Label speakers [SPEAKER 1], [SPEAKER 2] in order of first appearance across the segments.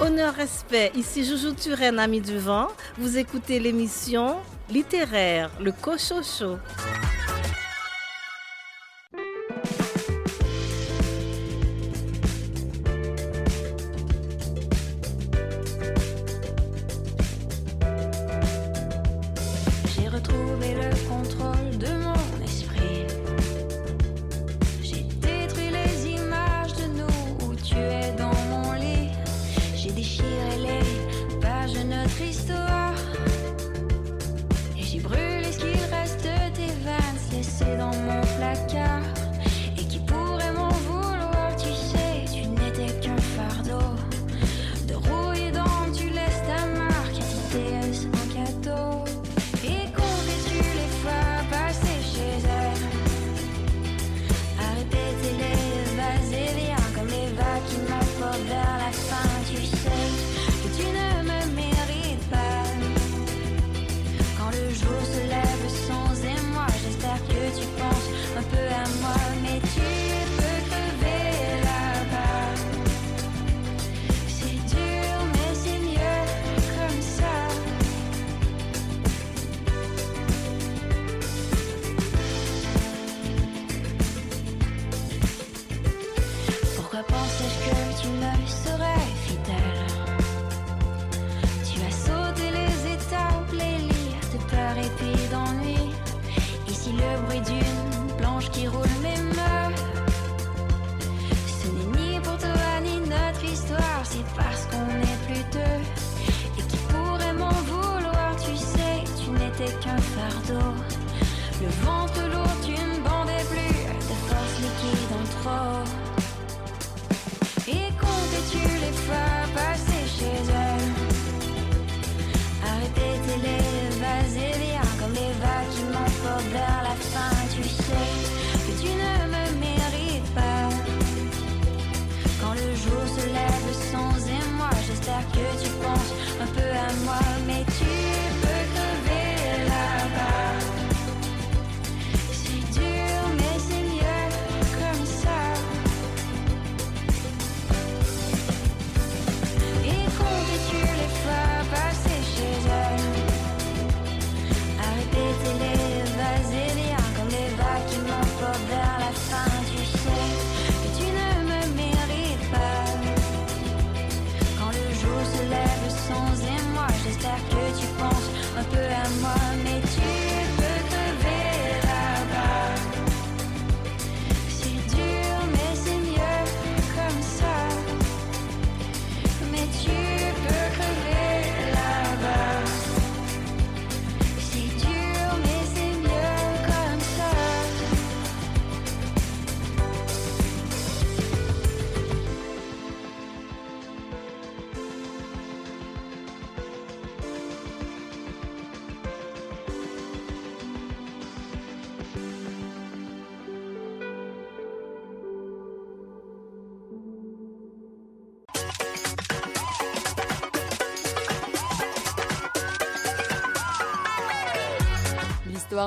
[SPEAKER 1] Honneur, respect, ici Joujou Turenne, ami du vent. Vous écoutez l'émission littéraire, le Cochocho.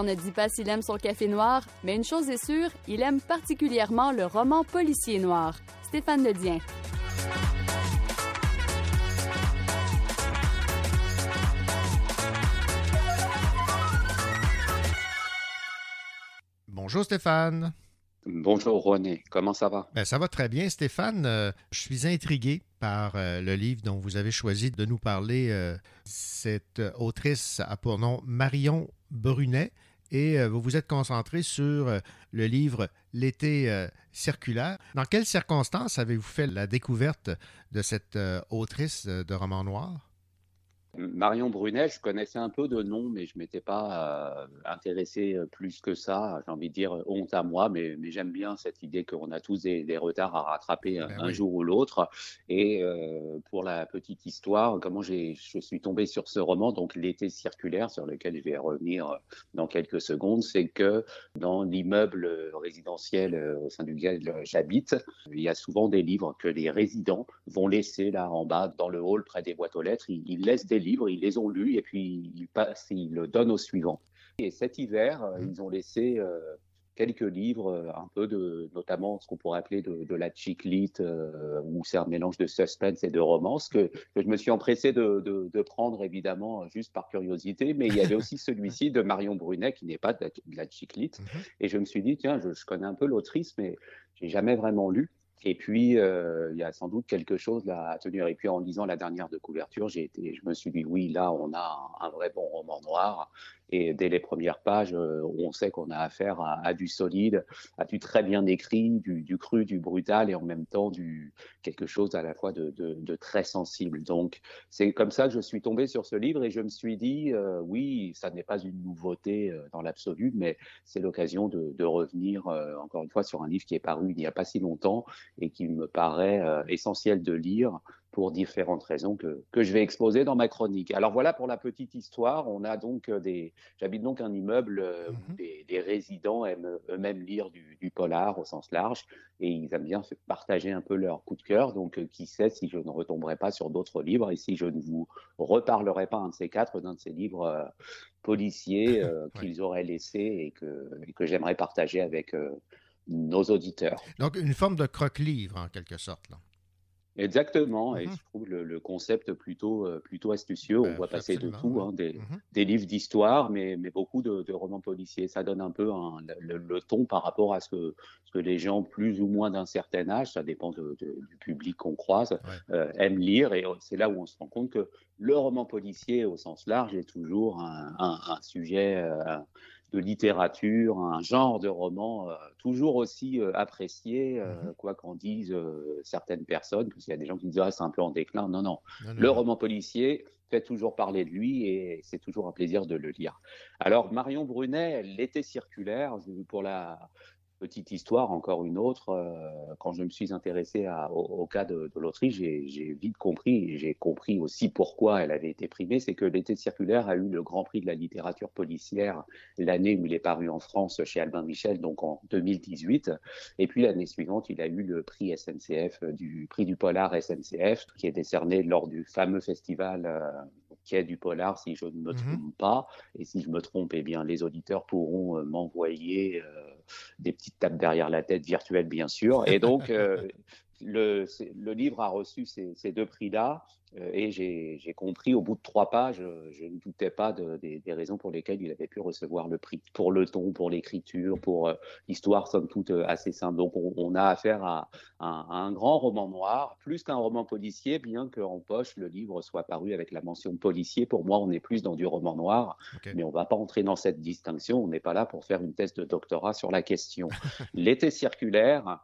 [SPEAKER 2] Ne dit pas s'il aime son café noir, mais une chose est sûre, il aime particulièrement le roman policier noir. Stéphane Ledien.
[SPEAKER 3] Bonjour Stéphane.
[SPEAKER 4] Bonjour René, comment ça va?
[SPEAKER 3] Ben, ça va très bien Stéphane. Euh, je suis intrigué par euh, le livre dont vous avez choisi de nous parler. Euh, cette autrice a pour nom Marion Brunet et vous vous êtes concentré sur le livre L'été circulaire. Dans quelles circonstances avez-vous fait la découverte de cette autrice de romans noirs?
[SPEAKER 4] Marion Brunet, je connaissais un peu de nom, mais je ne m'étais pas euh, intéressé euh, plus que ça. J'ai envie de dire honte à moi, mais, mais j'aime bien cette idée qu'on a tous des, retards à rattraper ben un jour ou l'autre. Et euh, pour la petite histoire, comment je suis tombé sur ce roman, donc L'été circulaire, sur lequel je vais revenir dans quelques secondes, c'est que dans l'immeuble résidentiel au sein duquel j'habite, il y a souvent des livres que les résidents vont laisser là en bas dans le hall près des boîtes aux lettres. Ils, ils laissent des livres, ils les ont lus et puis ils, passent, ils le donnent au suivant. Et cet hiver, euh, ils ont laissé euh, quelques livres, un peu de, notamment ce qu'on pourrait appeler de, la chick lit, où c'est un mélange de suspense et de romance, que, je me suis empressé de, prendre évidemment juste par curiosité, mais il y avait aussi celui-ci de Marion Brunet, qui n'est pas de la, chick lit. Mhm. Et je me suis dit, tiens, je, je connais un peu l'autrice, mais j'ai jamais vraiment lu. Et puis, euh, il y a sans doute quelque chose là à tenir. Et puis, en lisant la dernière de couverture, j'ai été, je me suis dit, oui, là, on a un, vrai bon roman noir. Et dès les premières pages, euh, on sait qu'on a affaire à, du solide, à du très bien écrit, du, cru, du brutal, et en même temps du quelque chose à la fois de, très sensible. Donc, c'est comme ça que je suis tombé sur ce livre et je me suis dit, euh, oui, ça n'est pas une nouveauté dans l'absolu, mais c'est l'occasion de, revenir encore une fois sur un livre qui est paru il n'y a pas si longtemps et qui me paraît euh, essentiel de lire pour différentes raisons que, que, je vais exposer dans ma chronique. Alors voilà pour la petite histoire. On a donc euh, des, j'habite donc un immeuble euh, où mhm. des, résidents aiment eux-mêmes lire du, polar au sens large et ils aiment bien partager un peu leur coup de cœur. Donc qui sait si je ne retomberai pas sur d'autres livres et si je ne vous reparlerai pas un de ces quatre d'un de ces livres policiers qu'ils auraient laissés et que, et que j'aimerais partager avec nos auditeurs.
[SPEAKER 3] Donc, une forme de croque-livre, en quelque sorte. Là.
[SPEAKER 4] Exactement, et mhm. je trouve le, concept plutôt, euh, plutôt astucieux. On ben, voit passer de tout, hein, des, mhm. des, livres d'histoire, mais, mais, beaucoup de, romans policiers. Ça donne un peu le, ton par rapport à ce que, ce que les gens plus ou moins d'un certain âge, ça dépend du public qu'on croise, euh, aiment lire. Et c'est là où on se rend compte que le roman policier, au sens large, est toujours un, un, sujet. Euh, de littérature, un genre de roman euh, toujours aussi euh, apprécié, euh, mhm. quoi qu'en disent certaines personnes, parce qu'il y a des gens qui disent ah, c'est un peu en déclin. Non, non. le roman policier fait toujours parler de lui et c'est toujours un plaisir de le lire. Alors Marion Brunet, l'été circulaire, pour la Petite histoire, encore une autre, euh, quand je me suis intéressé au, cas de, l'Autriche, j'ai vite compris, j'ai compris aussi pourquoi elle avait été primée, c'est que l'été circulaire a eu le Grand Prix de la littérature policière l'année où il est paru en France chez Albin Michel, donc en 2018, et puis l'année suivante, il a eu le prix SNCF, euh, du prix du polar SNCF, qui est décerné lors du fameux festival euh, quai du polar, si je ne me mhm. trompe pas. Et si je me trompe, eh bien, les auditeurs pourront m'envoyer des petites tapes derrière la tête virtuelles, bien sûr. Et donc, euh, le, le, livre a reçu ces, ces deux prix-là. Euh, et j'ai compris au bout de trois pages, je ne doutais pas de, des, raisons pour lesquelles il avait pu recevoir le prix. Pour le ton, pour l'écriture, pour euh, l'histoire, somme toute, assez simple. Donc on, a affaire à, un grand roman noir, plus qu'un roman policier, bien qu'en poche, le livre soit paru avec la mention policier. Pour moi, on est plus dans du roman noir, mais on ne va pas entrer dans cette distinction. On n'est pas là pour faire une thèse de doctorat sur la question. L'été circulaire,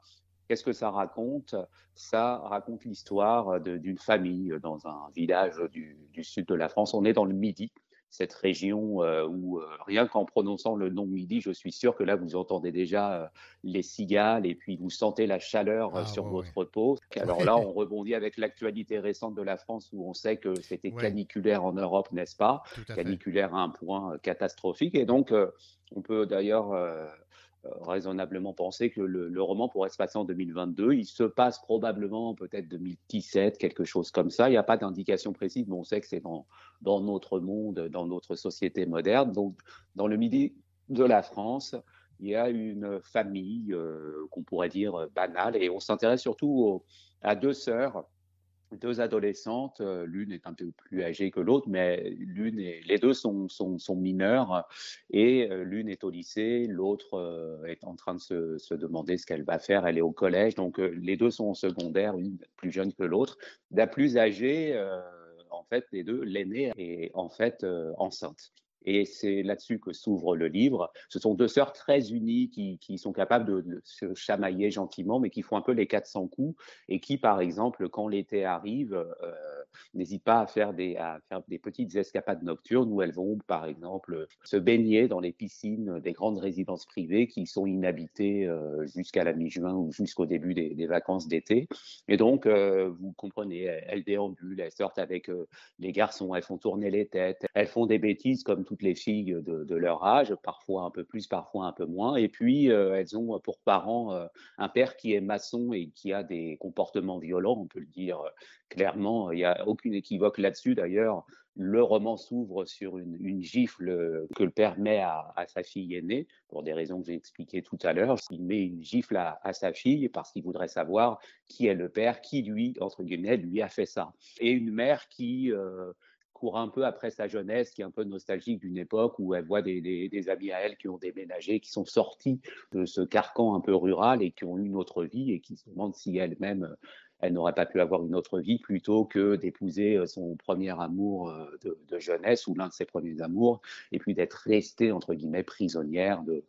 [SPEAKER 4] Qu'est-ce que ça raconte? Ça raconte l'histoire d'une famille dans un village du, sud de la France. On est dans le Midi, cette région euh, où euh, rien qu'en prononçant le nom Midi, je suis sûr que là vous entendez déjà euh, les cigales et puis vous sentez la chaleur ah, sur votre peau. Alors là, on rebondit avec l'actualité récente de la France où on sait que c'était caniculaire en Europe, n'est-ce pas? Caniculaire à un point catastrophique. Et donc, on peut d'ailleurs euh, raisonnablement penser que le, roman pourrait se passer en 2022. Il se passe probablement peut-être 2017, quelque chose comme ça. Il n'y a pas d'indication précise, mais on sait que c'est dans, dans notre monde, dans notre société moderne. Donc, dans le midi de la France, il y a une famille euh, qu'on pourrait dire banale et on s'intéresse surtout à deux sœurs deux adolescentes, euh, l'une est un peu plus âgée que l'autre, mais l'une les deux sont, sont, mineures et euh, l'une est au lycée, l'autre euh, est en train de se, se demander ce qu'elle va faire, elle est au collège, donc les deux sont en secondaire, une plus jeune que l'autre. La plus âgée, en fait, les deux, l'aînée est en fait enceinte. Et c'est là-dessus que s'ouvre le livre. Ce sont deux sœurs très unies qui, sont capables de, se chamailler gentiment, mais qui font un peu les 400 coups et qui, par exemple, quand l'été arrive, euh, n'hésitent pas à faire, des, à faire des petites escapades nocturnes où elles vont, par exemple, se baigner dans les piscines des grandes résidences privées qui sont inhabitées euh, jusqu'à la mi-juin ou jusqu'au début des, vacances d'été. Et donc, euh, vous comprenez, elles déambulent, elles sortent avec les garçons, elles font tourner les têtes, elles font des bêtises comme tout toutes les filles de, leur âge, parfois un peu plus, parfois un peu moins. Et puis, euh, elles ont pour parents euh, un père qui est maçon et qui a des comportements violents, on peut le dire euh, clairement. Il y a aucune équivoque là-dessus d'ailleurs. Le roman s'ouvre sur une, gifle que le père met à, sa fille aînée, pour des raisons que j'ai expliquées tout à l'heure. Il met une gifle à, sa fille parce qu'il voudrait savoir qui est le père, qui lui, entre guillemets, lui a fait ça. Et une mère qui euh, court un peu après sa jeunesse, qui est un peu nostalgique d'une époque où elle voit des, amis à elle qui ont déménagé, qui sont sortis de ce carcan un peu rural et qui ont eu une autre vie et qui se demandent si elles-mêmes elle n'aurait pas pu avoir une autre vie plutôt que d'épouser euh, son premier amour euh, de, jeunesse ou l'un de ses premiers amours, et puis d'être restée, entre guillemets, prisonnière de,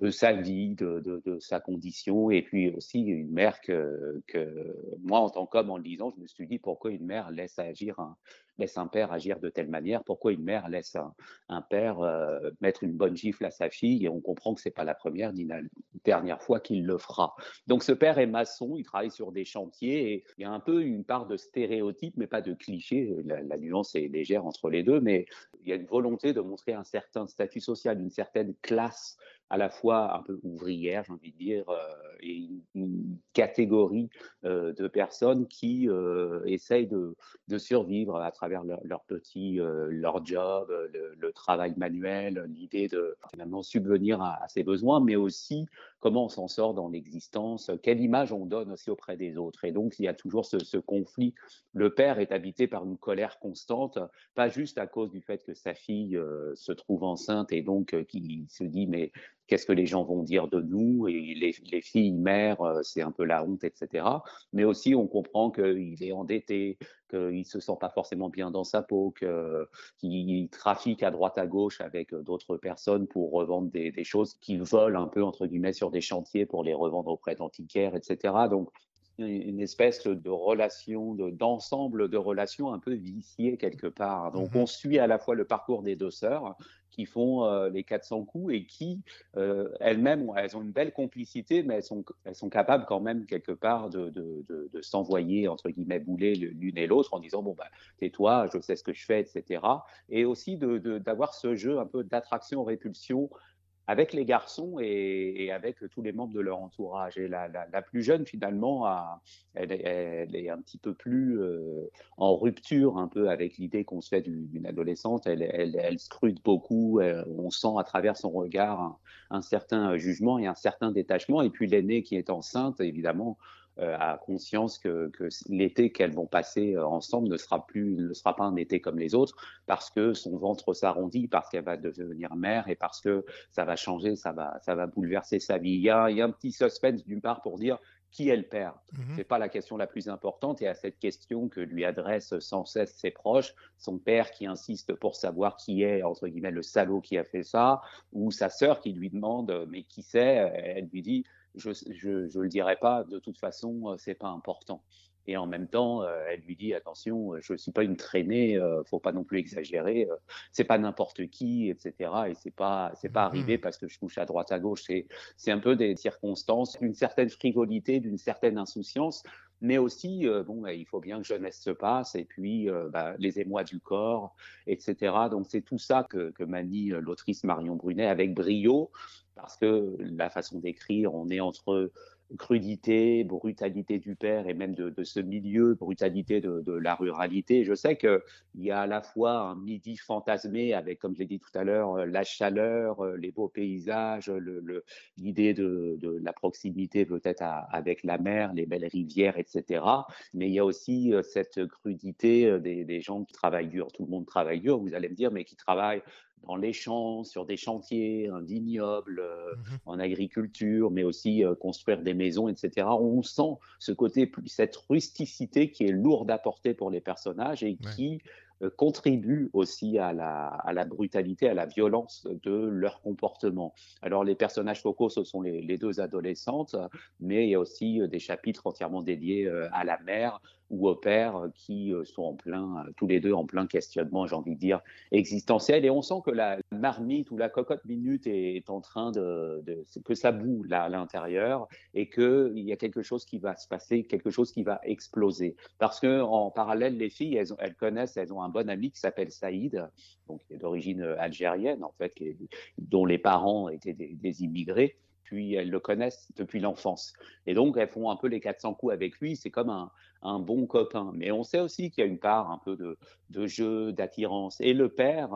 [SPEAKER 4] de sa vie, de, de, sa condition, et puis aussi une mère que, que moi, en tant qu'homme, en le lisant, je me suis dit pourquoi une mère laisse agir un, laisse un père agir de telle manière, pourquoi une mère laisse un, père euh, mettre une bonne gifle à sa fille, et on comprend que c'est pas la première ni la dernière fois qu'il le fera. Donc ce père est maçon, il travaille sur des chantiers, et il y a un peu une part de stéréotype, mais pas de cliché, la, la nuance est légère entre les deux, mais il y a une volonté de montrer un certain statut social, une certaine classe à la fois un peu ouvrière, j'ai envie de dire, euh, et une, catégorie euh, de personnes qui euh, essayent de, survivre à travers leur, petit, leur job, le, travail manuel, l'idée de finalement subvenir à, ses besoins, mais aussi comment on s'en sort dans l'existence, quelle image on donne aussi auprès des autres. Et donc, il y a toujours ce, conflit. Le père est habité par une colère constante, pas juste à cause du fait que sa fille se trouve enceinte et donc qui se dit mais qu'est-ce que les gens vont dire de nous, et les, filles mères, euh, c'est un peu la honte, etc. Mais aussi, on comprend qu'il est endetté, qu'il se sent pas forcément bien dans sa peau, qu'il trafique à droite à gauche avec euh, d'autres personnes pour revendre des, choses qu'il vole un peu, entre guillemets, sur des chantiers pour les revendre auprès d'antiquaires, etc. Donc, une espèce de relation, d'ensemble de, relations un peu viciées quelque part. Donc, mmh on suit à la fois le parcours des deux sœurs qui font euh, les 400 coups et qui, euh, elles-mêmes, elles ont une belle complicité, mais elles sont, elles sont capables quand même quelque part de, de, de, s'envoyer, entre guillemets, bouler l'une et l'autre en disant, bon, bah, tais-toi, je sais ce que je fais, etc. Et aussi d'avoir ce jeu un peu d'attraction-répulsion avec les garçons et, avec tous les membres de leur entourage. Et la, plus jeune, finalement, elle, est un petit peu plus euh, en rupture un peu avec l'idée qu'on se fait d'une adolescente. Elle, scrute beaucoup, on sent à travers son regard un, certain jugement et un certain détachement. Et puis l'aînée qui est enceinte, évidemment, a conscience que, l'été qu'elles vont passer euh, ensemble ne sera plus, ne sera pas un été comme les autres, parce que son ventre s'arrondit, parce qu'elle va devenir mère et parce que ça va changer, ça va, ça va bouleverser sa vie. Il y a, il y a un petit suspense d'une part pour dire qui est le père mmh C'est pas la question la plus importante. Et à cette question que lui adressent sans cesse ses proches, son père qui insiste pour savoir qui est entre guillemets le salaud qui a fait ça, ou sa sœur qui lui demande mais qui c'est? Elle lui dit je ne le dirai pas, de toute façon, c'est pas important. Et en même temps, elle lui dit attention, je ne suis pas une traînée, euh, faut pas non plus exagérer, c'est pas n'importe qui, etc. Et c'est pas c'est pas arrivé mmh. parce que je touche à droite à gauche. C'est c'est un peu des circonstances, d'une certaine frivolité, d'une certaine insouciance, mais aussi bon, bah, il faut bien que jeunesse se passe et puis bah, les émois du corps, etc. Donc c'est tout ça que, que manie l'autrice Marion Brunet avec brio parce que la façon d'écrire, on est entre crudité, brutalité du père et même de, ce milieu, brutalité de, la ruralité. Je sais qu'il y a à la fois un midi fantasmé avec, comme je l'ai dit tout à l'heure, la chaleur, les beaux paysages, l'idée de, la proximité peut-être avec la mer, les belles rivières, etc. Mais il y a aussi euh, cette crudité euh, des, des gens qui travaillent dur. Tout le monde travaille dur, vous allez me dire, mais qui travaillent dans les champs, sur des chantiers, un vignoble, euh, mmh en agriculture, mais aussi euh, construire des maisons, etc. On sent ce côté, cette rusticité qui est lourde à porter pour les personnages et qui euh, contribue aussi à la, à la, brutalité, à la violence de leur comportement. Alors les personnages focaux, ce sont les, les deux adolescentes, mais il y a aussi des chapitres entièrement dédiés à la mère, ou au père euh, qui euh, sont en plein, euh, tous les deux en plein questionnement, j'ai envie de dire, existentiel. Et on sent que la marmite ou la cocotte minute est, en train de, que ça boue là à l'intérieur et qu'il y a quelque chose qui va se passer, quelque chose qui va exploser. Parce que en parallèle, les filles, elles, connaissent, elles ont un bon ami qui s'appelle Saïd, donc qui est d'origine algérienne en fait, dont les parents étaient des immigrés puis elles le connaissent depuis l'enfance. Et donc, elles font un peu les 400 coups avec lui. C'est comme un, un bon copain. Mais on sait aussi qu'il y a une part un peu de, de jeu, d'attirance. Et le père,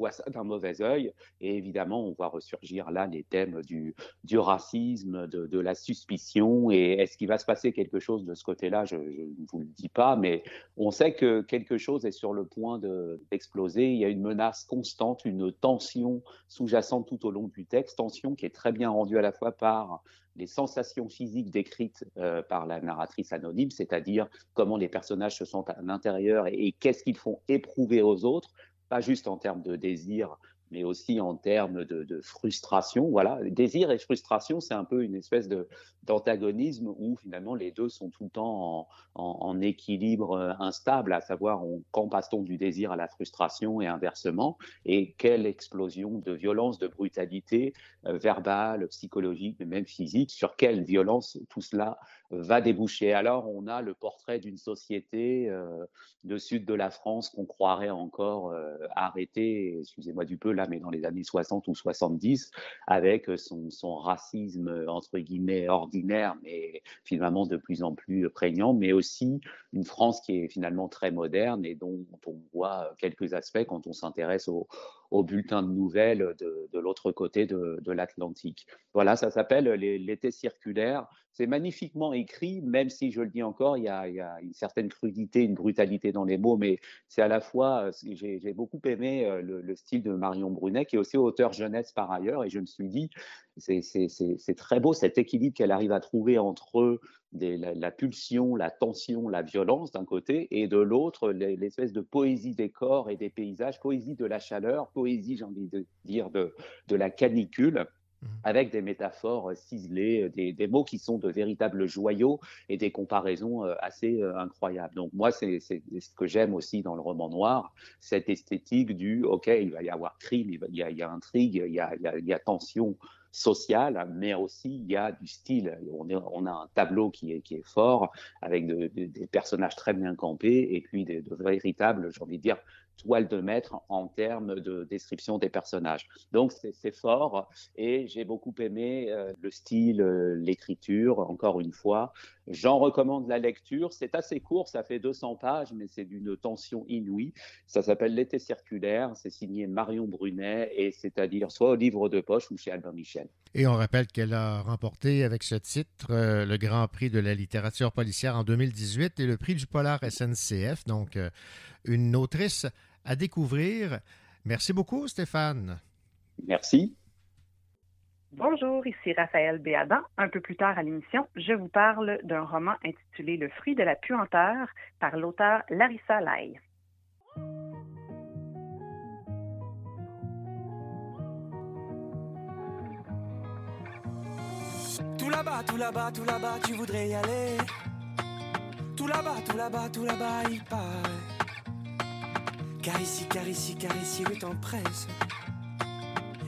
[SPEAKER 4] voit ça d'un mauvais œil. Et évidemment, on voit ressurgir là les thèmes du, racisme, de, la suspicion. Et est-ce qu'il va se passer quelque chose de ce côté-là? Je ne vous le dis pas, mais on sait que quelque chose est sur le point d'exploser. Il y a une menace constante, une tension sous-jacente tout au long du texte, tension qui est très bien rendue à la fois par les sensations physiques décrites euh, par la narratrice anonyme, c'est-à-dire comment les personnages se sentent à l'intérieur et qu'est-ce qu'ils font éprouver aux autres, pas juste en termes de désir, mais aussi en termes de, frustration. Voilà, désir et frustration, c'est un peu une espèce d'antagonisme où finalement les deux sont tout le temps en, équilibre euh, instable, à savoir quand passe-t-on du désir à la frustration et inversement, et quelle explosion de violence, de brutalité euh, verbale, psychologique, mais même physique, sur quelle violence tout cela va déboucher. Alors on a le portrait d'une société euh, de sud de la France qu'on croirait encore arrêtée, excusez-moi du peu là, mais dans les années 60 ou 70, avec son, son racisme entre guillemets ordinaire mais finalement de plus en plus prégnant, mais aussi une France qui est finalement très moderne et dont on voit quelques aspects quand on s'intéresse au, au bulletin de nouvelles de, de l'autre côté de, de l'Atlantique. Voilà, ça s'appelle l'été circulaire. C'est magnifiquement écrit, même si je le dis encore, il y, a, il y, a, une certaine crudité, une brutalité dans les mots, mais c'est à la fois, j'ai beaucoup aimé euh, le, le, style de Marion Brunet, qui est aussi auteur jeunesse par ailleurs, et je me suis dit, c'est très beau cet équilibre qu'elle arrive à trouver entre des, la, la, pulsion, la tension, la violence d'un côté, et de l'autre, l'espèce de poésie des corps et des paysages, poésie de la chaleur, poésie, j'ai envie de dire, de, de la canicule mmh. avec des métaphores ciselées, des, des, mots qui sont de véritables joyaux et des comparaisons euh, assez euh, incroyables. Donc moi, c'est ce que j'aime aussi dans le roman noir, cette esthétique du, OK, il va y avoir crime, il, y, a, il y a intrigue, il y a, il y a, il y a tension, social, mais aussi il y a du style. On, a un tableau qui est, qui est fort, avec de, de, des personnages très bien campés, et puis de, véritables, j'ai envie de dire, toile de maître en termes de description des personnages. Donc c'est fort et j'ai beaucoup aimé euh, le style, euh, l'écriture, encore une fois. J'en recommande la lecture. C'est assez court, ça fait 200 pages, mais c'est d'une tension inouïe. Ça s'appelle L'été circulaire, c'est signé Marion Brunet et c'est-à-dire soit au livre de poche ou chez Albin Michel.
[SPEAKER 3] Et on rappelle qu'elle a remporté avec ce titre euh, le Grand Prix de la littérature policière en 2018 et le prix du Polar SNCF. Donc, euh, une autrice à découvrir. Merci beaucoup, Stéphane.
[SPEAKER 4] Merci.
[SPEAKER 5] Bonjour, ici Raphaël Béadan. Un peu plus tard à l'émission, je vous parle d'un roman intitulé Le fruit de la puanteur par l'auteur Larissa Lai.
[SPEAKER 6] Tout là-bas, tout là-bas, tout là-bas, tu voudrais y aller. Tout là-bas, tout là-bas, tout là-bas, il paraît. Car ici, car ici, car ici, le temps presse.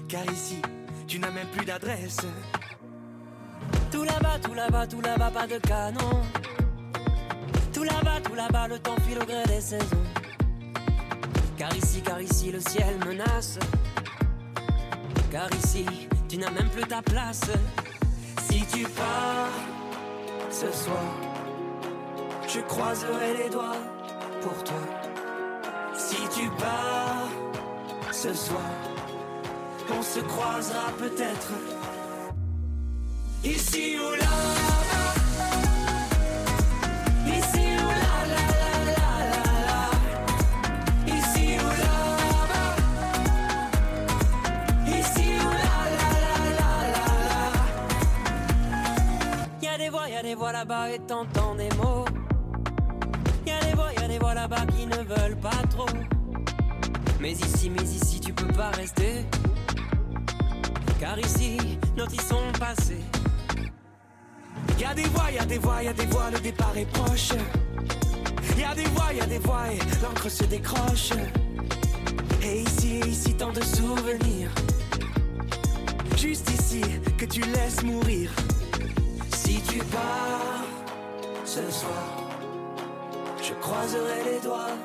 [SPEAKER 6] Car ici, tu n'as même plus d'adresse. Tout là-bas, tout là-bas, tout là-bas, pas de canon. Tout là-bas, tout là-bas, le temps file au gré des saisons. Car ici, car ici, le ciel menace. Car ici, tu n'as même plus ta place. Si tu pars ce soir, je croiserai les doigts pour toi. Si tu pars ce soir, on se croisera peut-être ici ou là. Ici ou là, là, là, là, là, là. Ici ou là, ici ou là, là, là, là, là, là. Y a des voix, là-bas et t'entends des mots. Y a des voix, y a des voix là-bas qui ne veulent pas trop. Mais ici, mais ici, tu peux pas rester. Ici, nos temps sont passés. Y a des voix, y a des voix, y a des voix, le départ est proche. Y a des voix, y a des voix et l'encre se décroche. Et ici, ici, tant de souvenirs. Juste ici, que tu laisses mourir. Si tu pars ce soir, je croiserai les doigts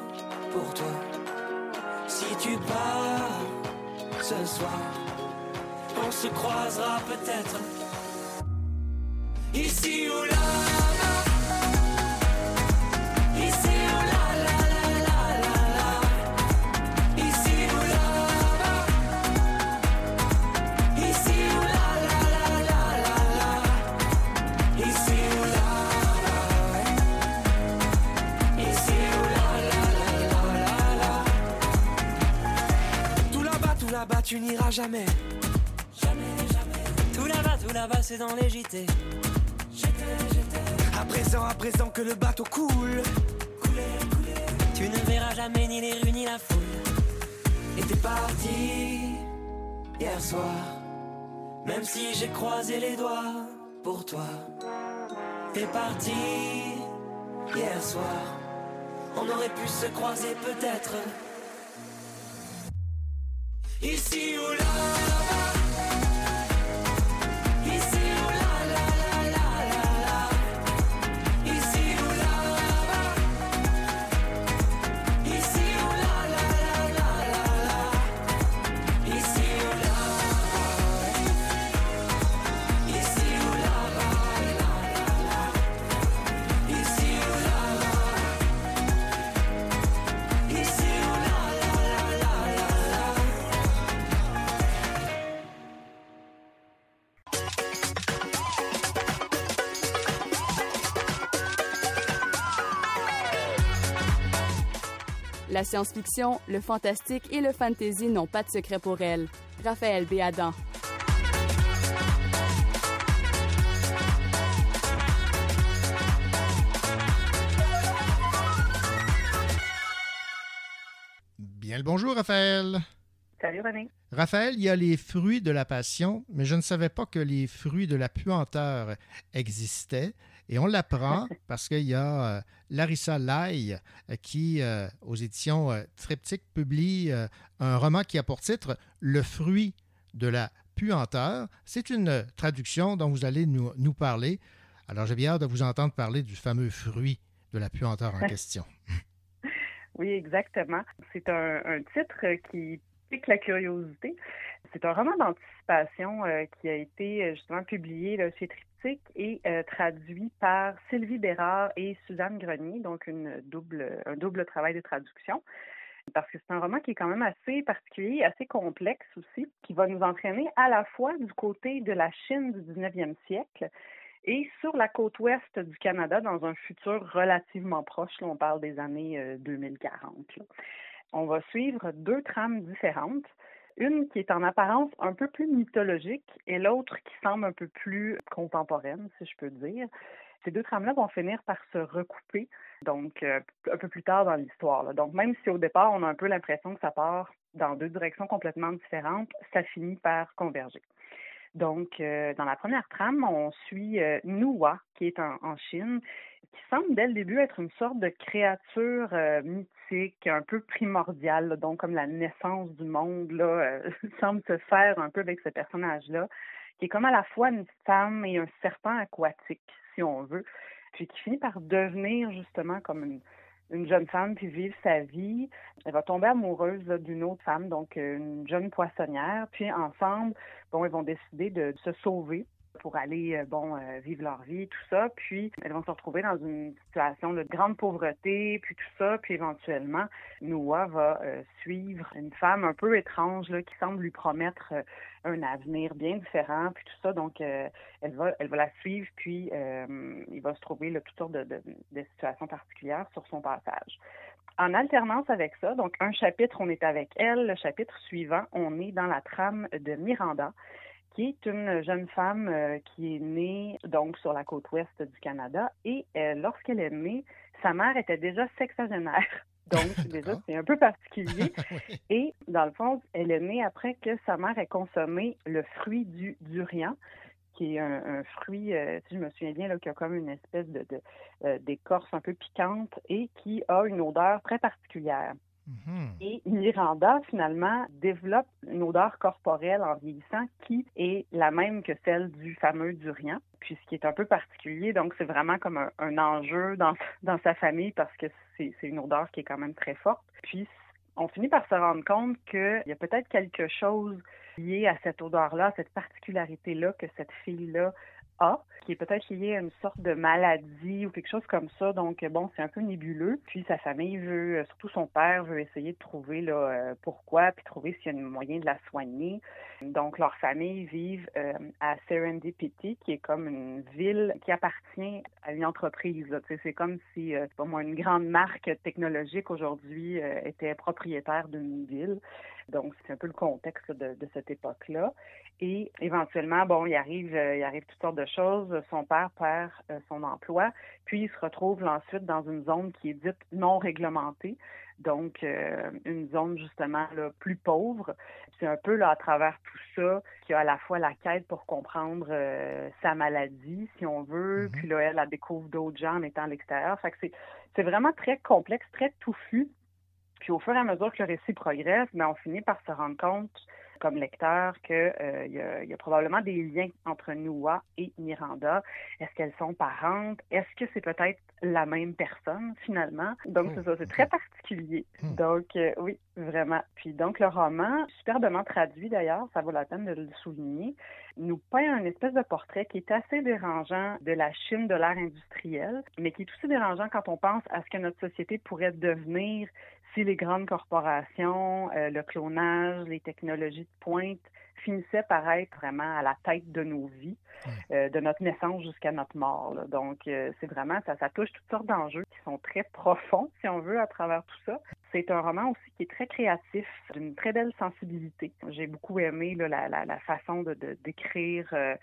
[SPEAKER 6] pour toi. Si tu pars ce soir, on se croisera peut-être. Ici ou là.
[SPEAKER 7] tu n'iras jamais. Tout là-bas, c'est dans les JT. À présent, à présent que le bateau coule. Tu ne verras jamais ni les rues ni la foule. Et t'es parti hier soir. Même si j'ai croisé les doigts pour toi. T'es parti hier soir. On aurait pu se croiser peut-être. Ici ou là-bas.
[SPEAKER 2] La science-fiction, le fantastique et le fantasy n'ont pas de secret pour elle. Raphaël Béadan.
[SPEAKER 3] Bien le bonjour, Raphaël.
[SPEAKER 5] Salut René.
[SPEAKER 3] Raphaël, il y a les fruits de la passion, mais je ne savais pas que les fruits de la puanteur existaient. Et on l'apprend parce qu'il y a euh, Larissa Lai euh, qui, euh, aux éditions Triptyque, publie un roman qui a pour titre Le fruit de la puanteur. C'est une traduction dont vous allez nous, nous parler. Alors, j'ai bien hâte de vous entendre parler du fameux fruit de la puanteur en question.
[SPEAKER 5] Oui, exactement. C'est un, un titre qui pique la curiosité. C'est un roman d'anticipation euh, qui a été euh, justement publié là, chez Triptyque et euh, traduit par Sylvie Bérard et Suzanne Grenier, donc une double, un double travail de traduction. Parce que c'est un roman qui est quand même assez particulier, assez complexe aussi, qui va nous entraîner à la fois du côté de la Chine du 19e siècle et sur la côte ouest du Canada dans un futur relativement proche. On parle des années euh, 2040. là. On va suivre deux trames différentes. Une qui est en apparence un peu plus mythologique et l'autre qui semble un peu plus contemporaine, si je peux dire. Ces deux trames-là vont finir par se recouper, donc euh, un peu plus tard dans l'histoire. Donc même si au départ on a un peu l'impression que ça part dans deux directions complètement différentes, ça finit par converger. Donc, euh, dans la première trame, on suit euh, qui est en Chine, qui semble dès le début être une sorte de créature euh, mythique, un peu primordiale, donc comme la naissance du monde, là, euh, semble se faire un peu avec ce personnage-là, qui est comme à la fois une femme et un serpent aquatique, si on veut, puis qui finit par devenir justement comme une, une jeune femme puis vivre sa vie. Elle va tomber amoureuse d'une autre femme, donc euh, une jeune poissonnière. Puis ensemble, bon, ils vont décider de se sauver pour aller euh, bon euh, vivre leur vie, tout ça. Puis elles vont se retrouver dans une situation de grande pauvreté, puis tout ça. Puis éventuellement, Noah va euh, suivre une femme un peu étrange là, qui semble lui promettre un avenir bien différent, puis tout ça. Donc elle va elle va la suivre, puis il va se trouver là, toutes sortes de situations particulières sur son passage. En alternance avec ça, donc un chapitre, on est avec elle, le chapitre suivant, on est dans la trame de Miranda, qui est une jeune femme euh, qui est née donc sur la côte ouest du Canada et euh, lorsqu'elle est née, sa mère était déjà sexagénaire. Donc déjà c'est un peu particulier
[SPEAKER 3] Oui.
[SPEAKER 5] et dans le fond, elle est née après que sa mère ait consommé le fruit du durian qui est un, un fruit, euh, si je me souviens bien, là, qui a comme une espèce de, d'écorce un peu piquante et qui a une odeur très particulière.
[SPEAKER 3] Mhm.
[SPEAKER 5] Et Miranda, finalement, développe une odeur corporelle en vieillissant qui est la même que celle du fameux durian. Puis ce qui est un peu particulier, donc c'est vraiment comme un, enjeu dans, sa famille parce que c'est c'est une odeur qui est quand même très forte. Puis on finit par se rendre compte qu'il y a peut-être quelque chose lié à cette odeur-là, à cette particularité-là que cette fille-là Qui est peut-être lié à une sorte de maladie ou quelque chose comme ça. Donc, bon, c'est un peu nébuleux. Puis sa famille veut, surtout son père, veut essayer de trouver là, euh, pourquoi, puis trouver s'il y a un moyen de la soigner. Donc, leur famille vit euh, à Serendipity, qui est comme une ville qui appartient à une entreprise. C'est comme si, euh, pas moi, une grande marque technologique aujourd'hui était propriétaire d'une ville. Donc, c'est un peu le contexte de, de cette époque-là. Et éventuellement, bon, il arrive, il arrive toutes sortes de choses son père perd euh, son emploi, puis il se retrouve ensuite dans une zone qui est dite non réglementée, donc euh, une zone justement là, plus pauvre. C'est un peu là à travers tout ça qu'il y a à la fois la quête pour comprendre euh, sa maladie, si on veut, mm-hmm. puis là elle, elle découvre d'autres gens en étant à l'extérieur. Fait que c'est, c'est vraiment très complexe, très touffu. Puis au fur et à mesure que le récit progresse, mais ben, on finit par se rendre compte comme lecteur qu'il euh, y, a probablement des liens entre Noah et Miranda. Est-ce qu'elles sont parentes? Est-ce que c'est peut-être la même personne finalement? Donc c'est ça, c'est très particulier. Hmm. Donc euh, oui, vraiment. Puis donc le roman, superbement traduit d'ailleurs, ça vaut la peine de le souligner, nous peint un espèce de portrait qui est assez dérangeant de la Chine de l'ère industrielle, mais qui est aussi dérangeant quand on pense à ce que notre société pourrait devenir si les grandes corporations, euh, le clonage, les technologies de pointe finissaient par être vraiment à la tête de nos vies, euh, de notre naissance jusqu'à notre mort. Donc, euh, c'est vraiment, ça, ça touche toutes sortes d'enjeux qui sont très profonds, si on veut, à travers tout ça. C'est un roman aussi qui est très créatif, d'une très belle sensibilité. J'ai beaucoup aimé la, façon de, d'écrire. Euh,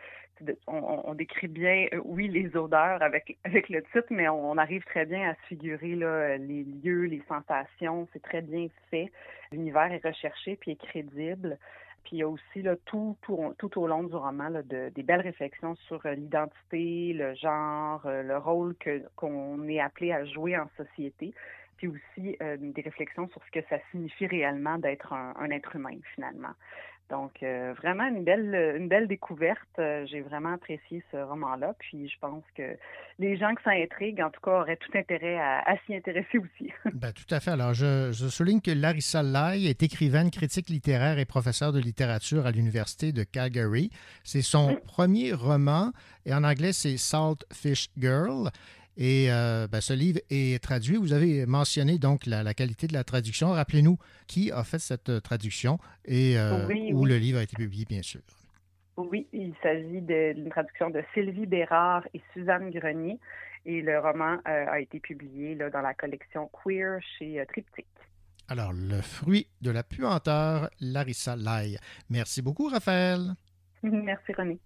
[SPEAKER 5] on, décrit bien, oui, les odeurs avec, le titre, mais on, arrive très bien à se figurer les lieux, les sensations. C'est très bien fait. L'univers est recherché puis est crédible. Puis il y a aussi tout, au long du roman des belles réflexions sur euh, l'identité, le genre, euh, le rôle qu'on est appelé à jouer en société, puis aussi euh, des réflexions sur ce que ça signifie réellement d'être un, un être humain finalement. Donc, euh, vraiment une belle, une belle découverte. Euh, j'ai vraiment apprécié ce roman-là. Puis, je pense que les gens que ça intrigue, en tout cas, auraient tout intérêt à, s'y intéresser aussi.
[SPEAKER 3] ben, tout à fait. Alors, je, souligne que Larissa Lai est écrivaine, critique littéraire et professeure de littérature à l'Université de Calgary. C'est son premier roman, et en anglais, c'est Salt Fish Girl. Et euh, ben, ce livre est traduit. Vous avez mentionné donc la, qualité de la traduction. Rappelez-nous qui a fait cette euh, traduction et euh, où le livre a été publié, bien sûr.
[SPEAKER 5] Oui, il s'agit d'une traduction de Sylvie Bérard et Suzanne Grenier. Et le roman a été publié là, dans la collection Queer chez Triptyque.
[SPEAKER 3] Alors, le fruit de la puanteur, Larissa Lai. Merci beaucoup, Raphaël.
[SPEAKER 5] Merci, René.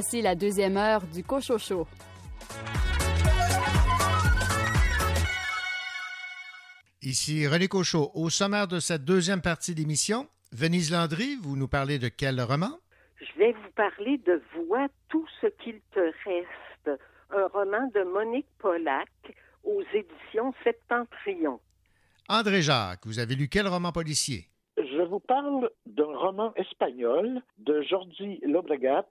[SPEAKER 2] Voici la deuxième heure du Cochocho.
[SPEAKER 3] Ici René Cochot. Au sommaire de cette deuxième partie d'émission, Venise Landry, vous nous parlez de quel roman?
[SPEAKER 8] Je vais vous parler de Vois tout ce qu'il te reste, un roman de Monique Pollack aux éditions Septentrion.
[SPEAKER 3] André Jacques, vous avez lu quel roman policier?
[SPEAKER 9] Je vous parle d'un roman espagnol de Jordi Lobregat,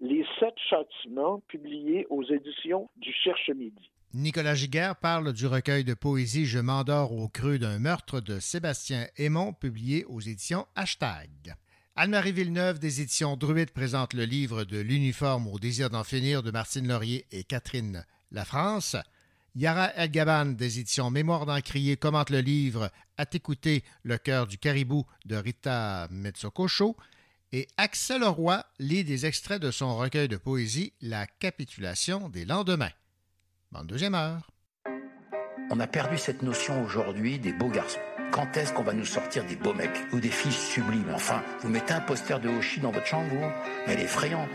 [SPEAKER 9] les sept châtiments publiés aux éditions du Cherche-Midi.
[SPEAKER 3] Nicolas Giguère parle du recueil de poésie Je m'endors au creux d'un meurtre de Sébastien Aymon, publié aux éditions Hashtag. Anne-Marie Villeneuve des éditions Druide présente le livre de l'uniforme au désir d'en finir de Martine Laurier et Catherine La France. Yara El-Gaban des éditions Mémoire d'Encrier commente le livre À t'écouter, le cœur du caribou de Rita Metsokosho. Et Axel Roy lit des extraits de son recueil de poésie La capitulation des lendemains. Bonne deuxième heure.
[SPEAKER 10] On a perdu cette notion aujourd'hui des beaux garçons. Quand est-ce qu'on va nous sortir des beaux mecs ou des filles sublimes? Enfin, vous mettez un poster de Hoshi dans votre chambre, vous elle est effrayante.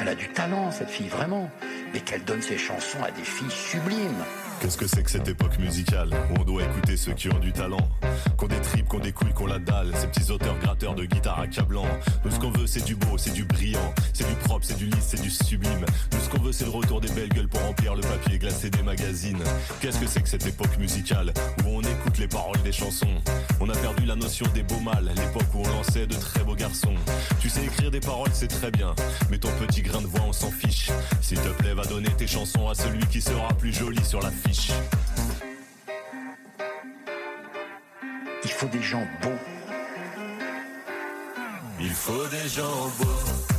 [SPEAKER 10] Elle a du talent, cette fille, vraiment. Mais qu'elle donne ses chansons à des filles sublimes.
[SPEAKER 11] Qu'est-ce que c'est que cette époque musicale où on doit écouter ceux qui ont du talent Qu'on des tripes, qu'on des couilles, qu'on la dalle Ces petits auteurs gratteurs de guitare accablant Nous ce qu'on veut c'est du beau, c'est du brillant C'est du propre, c'est du lisse, c'est du sublime. Nous ce qu'on veut c'est le retour des belles gueules pour remplir le papier glacé des magazines. Qu'est-ce que c'est que cette époque musicale où on écoute les paroles des chansons? On a perdu la notion des beaux mâles L'époque où on lançait de très beaux garçons. Tu sais écrire des paroles c'est très bien Mais ton petit grain de voix on s'en fiche. S'il te plaît va donner tes chansons à celui qui sera plus joli sur la fiche
[SPEAKER 10] il faut des gens beaux.
[SPEAKER 11] Il faut des gens beaux.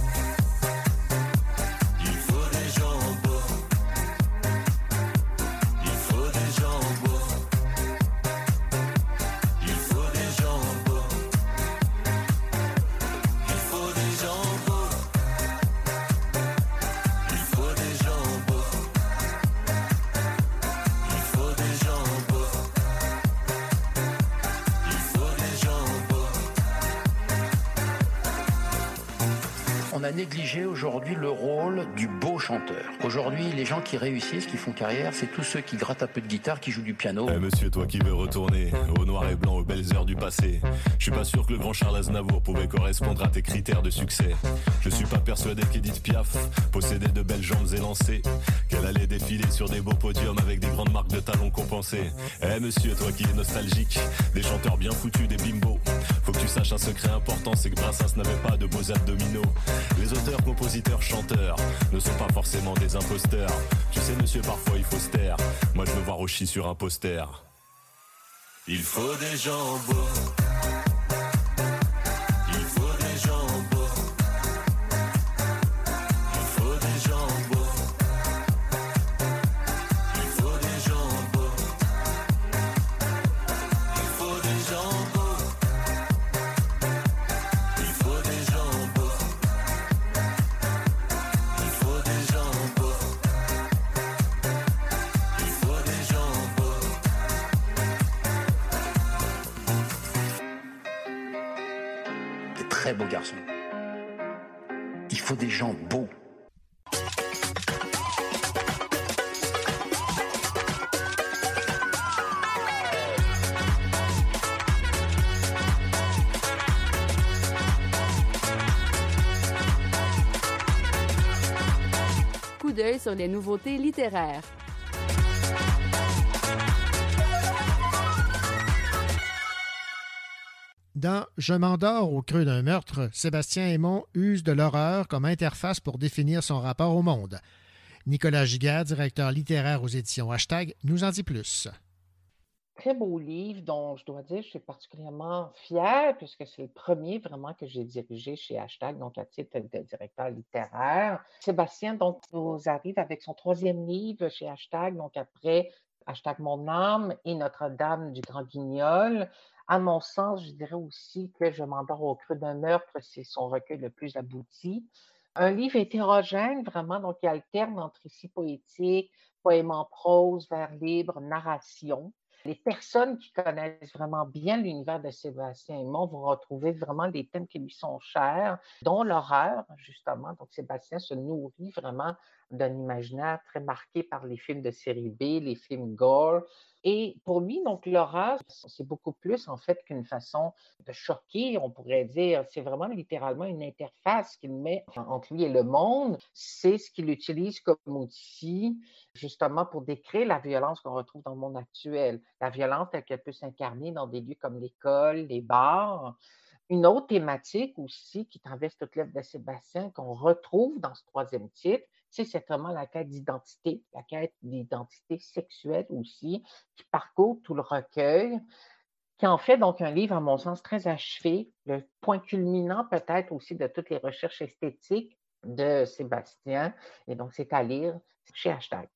[SPEAKER 10] Négliger aujourd'hui le rôle du beau chanteur. Aujourd'hui, les gens qui réussissent, qui font carrière, c'est tous ceux qui grattent un peu de guitare, qui jouent du piano.
[SPEAKER 11] Eh monsieur, toi qui veux retourner au noir et blanc, aux belles heures du passé, je suis pas sûr que le grand Charles Aznavour pouvait correspondre à tes critères de succès. Je suis pas persuadé qu'Edith Piaf possédait de belles jambes élancées, qu'elle allait défiler sur des beaux podiums avec des grandes marques de talons compensées. Eh monsieur, toi qui es nostalgique, des chanteurs bien foutus, des bimbos. Faut que tu saches un secret important, c'est que Brassens n'avait pas de beaux abdominaux. Les auteurs, compositeurs, chanteurs ne sont pas forcément des imposteurs. Tu sais, monsieur, parfois il faut se taire. Moi, je veux voir Oshi sur un poster. Il faut des gens beaux.
[SPEAKER 10] Il faut des gens beaux.
[SPEAKER 2] Coup d'œil sur les nouveautés littéraires.
[SPEAKER 3] Dans Je m'endors au creux d'un meurtre, Sébastien Aymon use de l'horreur comme interface pour définir son rapport au monde. Nicolas Giguère, directeur littéraire aux éditions Hashtag, nous en dit plus.
[SPEAKER 12] Très beau livre dont je dois dire je suis particulièrement fière puisque c'est le premier vraiment que j'ai dirigé chez Hashtag, donc à titre de directeur littéraire. Sébastien donc nous arrive avec son troisième livre chez Hashtag, donc après Hashtag Mon âme et Notre-Dame du Grand Guignol. À mon sens, je dirais aussi que Je m'endors au creux d'un meurtre, c'est son recueil le plus abouti. Un livre hétérogène, vraiment, donc il alterne entre récits poétiques, poèmes en prose, vers libre, narration. Les personnes qui connaissent vraiment bien l'univers de Sébastien Aymon vont retrouver vraiment des thèmes qui lui sont chers, dont l'horreur, justement. Donc, Sébastien se nourrit vraiment d'un imaginaire très marqué par les films de série B, les films gore, et pour lui, donc, l'horreur, c'est beaucoup plus, en fait, qu'une façon de choquer, on pourrait dire. C'est vraiment littéralement une interface qu'il met entre lui et le monde. C'est ce qu'il utilise comme outil, justement, pour décrire la violence qu'on retrouve dans le monde actuel. La violence telle qu'elle peut s'incarner dans des lieux comme l'école, les bars. Une autre thématique aussi qui traverse toute l'œuvre de Sébastien, qu'on retrouve dans ce troisième titre, c'est vraiment la quête d'identité, la quête d'identité sexuelle aussi, qui parcourt tout le recueil, qui en fait donc un livre, à mon sens, très achevé, le point culminant peut-être aussi de toutes les recherches esthétiques de Sébastien. Et donc, c'est à lire chez Hashtag.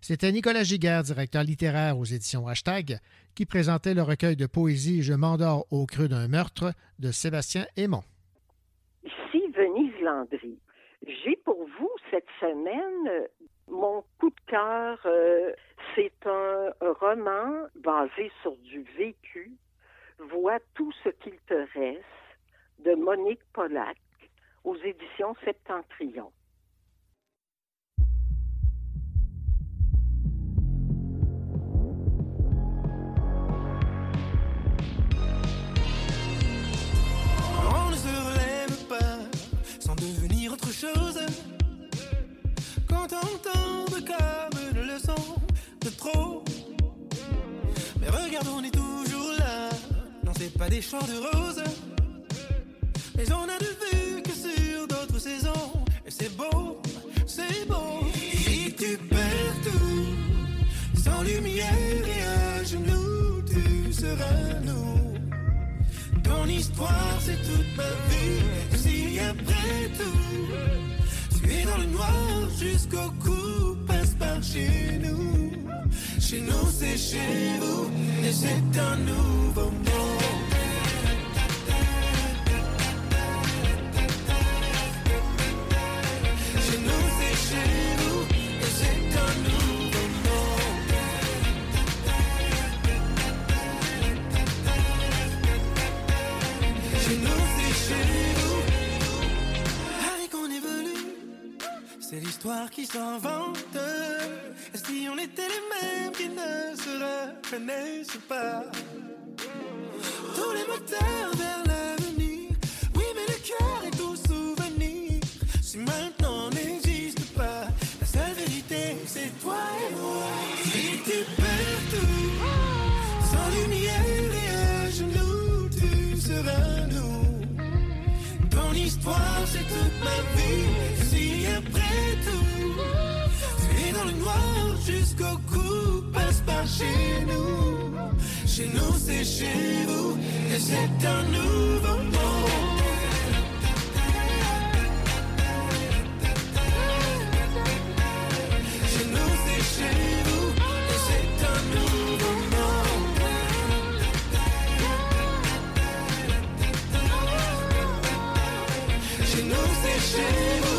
[SPEAKER 3] C'était Nicolas Giguère, directeur littéraire aux éditions Hashtag, qui présentait le recueil de poésie Je m'endors au creux d'un meurtre de Sébastien Aymon.
[SPEAKER 8] Ici Venise Landry. J'ai pour vous cette semaine mon coup de cœur. Euh, c'est un roman basé sur du vécu. Vois tout ce qu'il te reste de Monique Pollack aux éditions Septentrion.
[SPEAKER 7] Tombe comme une leçon de trop. Mais regarde, on est toujours là. Non, c'est pas des champs de roses. Mais on a de vue que sur d'autres saisons. Et c'est beau, c'est beau. Si tu perds tout, sans lumière et à genoux, tu seras nous. Ton histoire, c'est toute ma vie. Si après tout, dans le noir jusqu'au cou, passe par chez nous. Chez nous, c'est chez vous, et c'est un nouveau monde. C'est l'histoire qui s'invente. Et si on était les mêmes qui ne se reconnaissent pas? Tous les moteurs vers l'avenir. Chez nous. Chez nous, c'est chez vous, et c'est un nouveau monde. Chez nous, c'est chez vous, et c'est un nouveau monde. Chez nous, c'est chez vous.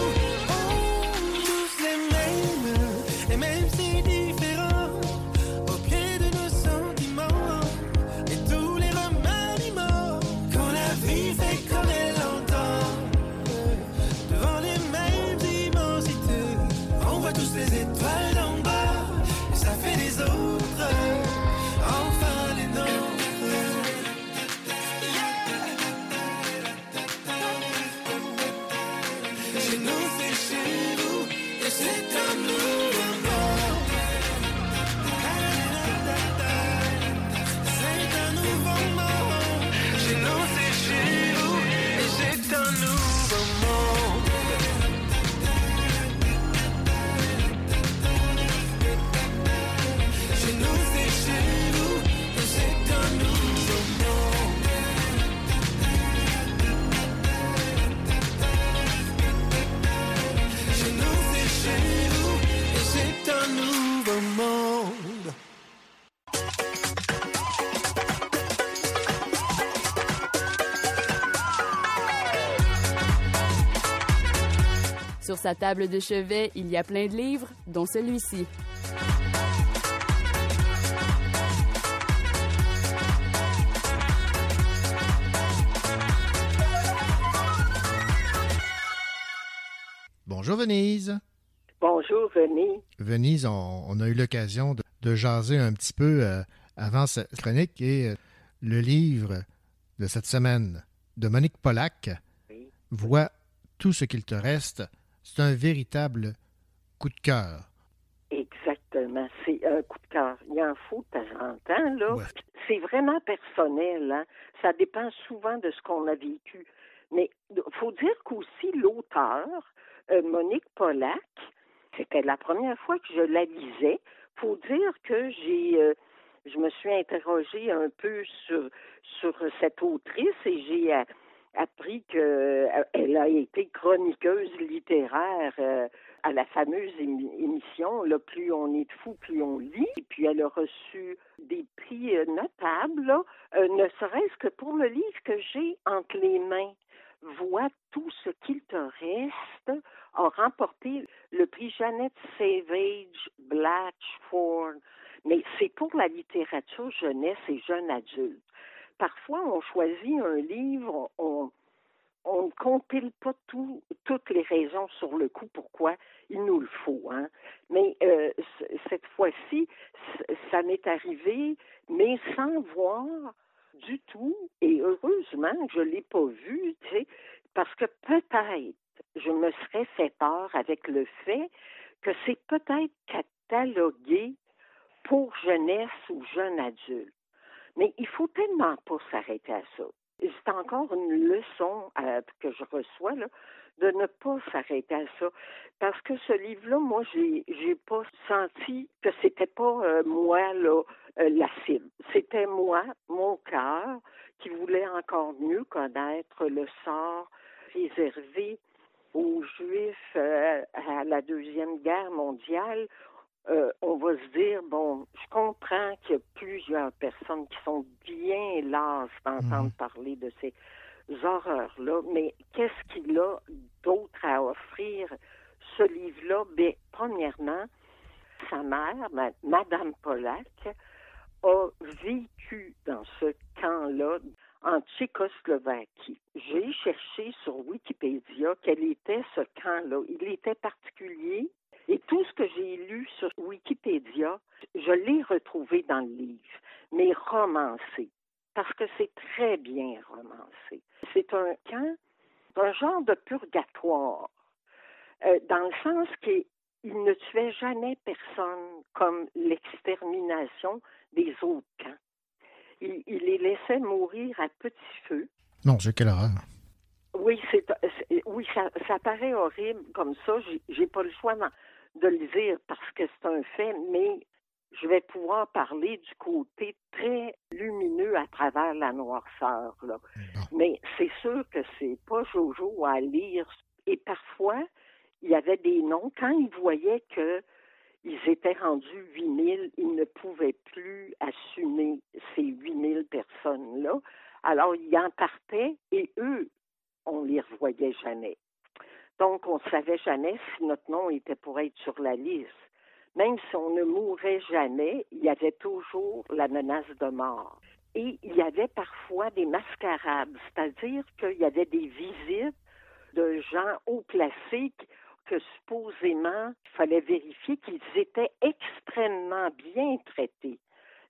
[SPEAKER 2] Sa table de chevet, il y a plein de livres, dont celui-ci.
[SPEAKER 3] Bonjour Venise.
[SPEAKER 8] Bonjour, Venise.
[SPEAKER 3] Venise, on, on a eu l'occasion de, de jaser un petit peu euh, avant cette chronique et euh, le livre de cette semaine de Monique Pollack, Vois tout ce qu'il te reste, c'est un véritable coup de cœur.
[SPEAKER 8] Exactement. C'est un coup de cœur. Il en faut de temps en temps, là. C'est vraiment personnel. Hein? Ça dépend souvent de ce qu'on a vécu. Mais il faut dire qu'aussi l'auteur, euh, Monique Pollack, c'était la première fois que je la lisais. faut dire que j'ai euh, je me suis interrogée un peu sur, sur cette autrice et j'ai euh, appris qu'elle a été chroniqueuse littéraire euh, à la fameuse émission, plus on est fou, plus on lit. Et puis elle a reçu des prix euh, notables, euh, ne serait-ce que pour le livre que j'ai entre les mains. Vois tout ce qu'il te reste a remporté le prix Jeannette Savage Blatchford. Mais c'est pour la littérature jeunesse et jeune adulte. Parfois, on choisit un livre, on, on ne compile pas tout, toutes les raisons sur le coup pourquoi il nous le faut. Hein. Mais euh, cette fois-ci, ça m'est arrivé, mais sans voir du tout, et heureusement je ne l'ai pas vu, parce que peut-être je me serais fait peur avec le fait que c'est peut-être catalogué pour jeunesse ou jeune adulte. Mais il faut tellement pas s'arrêter à ça c'est encore une leçon euh, que je reçois de ne pas s'arrêter à ça. Parce que ce livre-là, moi, j'ai j'ai pas senti que c'était pas euh, moi là euh, la cible. C'était moi, mon cœur, qui voulait encore mieux connaître le sort réservé aux Juifs à la Deuxième Guerre mondiale, euh, on va se dire, bon, je comprends qu'il y a plusieurs personnes qui sont bien lasses d'entendre mhm. parler de ces horreurs-là, mais qu'est-ce qu'il a d'autre à offrir, ce livre-là? Bien, premièrement, sa mère, Madame Pollack, a vécu dans ce camp-là en Tchécoslovaquie. J'ai cherché sur Wikipédia quel était ce camp-là. Il était particulier, et tout ce que j'ai lu sur Wikipédia, je l'ai retrouvé dans le livre, mais romancé, parce que c'est très bien romancé. C'est un camp, un genre de purgatoire, euh, dans le sens qu'il ne tuait jamais personne comme l'extermination des autres camps. Il, les laissait mourir à petit feu.
[SPEAKER 3] Non, j'ai quelle horreur.
[SPEAKER 8] Oui, c'est, oui, ça, ça paraît horrible comme ça. J'ai, j'ai pas le choix de le dire parce que c'est un fait, mais je vais pouvoir parler du côté très lumineux à travers la noirceur. Là. Mais c'est sûr que c'est pas Jojo à lire. Et parfois, il y avait des noms. Quand ils voyaient que ils étaient rendus 8000, ils ne pouvaient plus assumer ces 8000 personnes-là. Alors, ils en partaient et eux, on les revoyait jamais. Donc, on ne savait jamais si notre nom était pour être sur la liste. Même si on ne mourait jamais, il y avait toujours la menace de mort. Et il y avait parfois des mascarades, c'est-à-dire qu'il y avait des visites de gens haut placés que supposément il fallait vérifier qu'ils étaient extrêmement bien traités.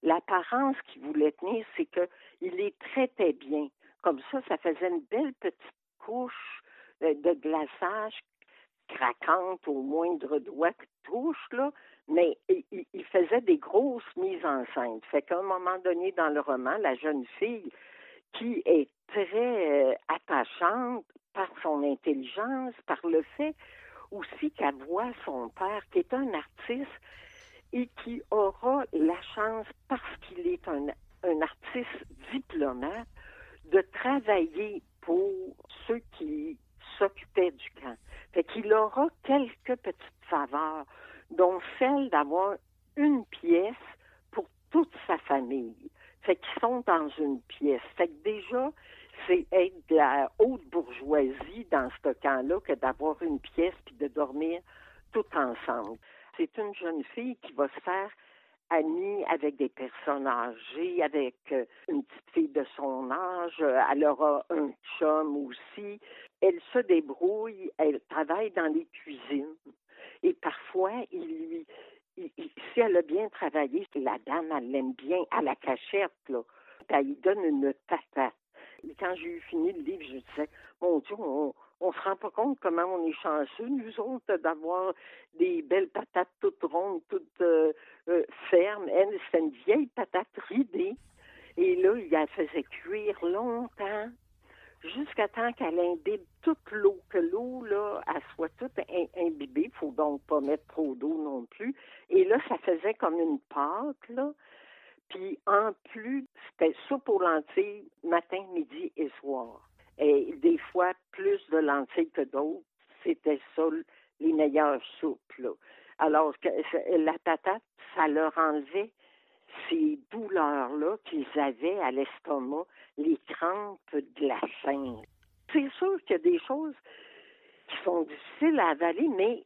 [SPEAKER 8] L'apparence qu'ils voulaient tenir, c'est qu'ils les traitaient bien. Comme ça, ça faisait une belle petite couche de glaçage craquante au moindre doigt touche, là, mais il, faisait des grosses mises en scène. Fait qu'à un moment donné dans le roman, la jeune fille, qui est très euh, attachante par son intelligence, par le fait aussi qu'elle voit son père, qui est un artiste, et qui aura la chance, parce qu'il est un, un artiste diplomate, de travailler pour ceux qui s'occupait du camp. Fait qu'il aura quelques petites faveurs, dont celle d'avoir une pièce pour toute sa famille. Fait qu'ils sont dans une pièce. Fait que déjà, c'est être de la haute bourgeoisie dans ce camp-là que d'avoir une pièce puis de dormir tout ensemble. C'est une jeune fille qui va se faire amie avec des personnes âgées, avec euh, une petite fille de son âge. Elle aura un chum aussi. Elle se débrouille, elle travaille dans les cuisines. Et parfois, il lui, si elle a bien travaillé, la dame, elle l'aime bien à la cachette, là. Elle lui donne une patate. Quand j'ai eu fini le livre, je disais, mon Dieu, on, on se rend pas compte comment on est chanceux, nous autres, d'avoir des belles patates toutes rondes, toutes euh, euh, fermes. Elle, c'est une vieille patate ridée. Et là, il la faisait cuire longtemps, jusqu'à temps qu'elle imbibe toute l'eau, que l'eau, là, elle soit toute imbibée. Il faut donc pas mettre trop d'eau non plus. Et là, ça faisait comme une pâte, là. Puis en plus, c'était soupe aux lentilles matin, midi et soir et des fois plus de lentilles que d'autres. C'était ça les meilleures soupes. Là. Alors, que, la patate, ça leur enlevait ces douleurs-là qu'ils avaient à l'estomac, les crampes de la faim. C'est sûr qu'il y a des choses qui sont difficiles à avaler, mais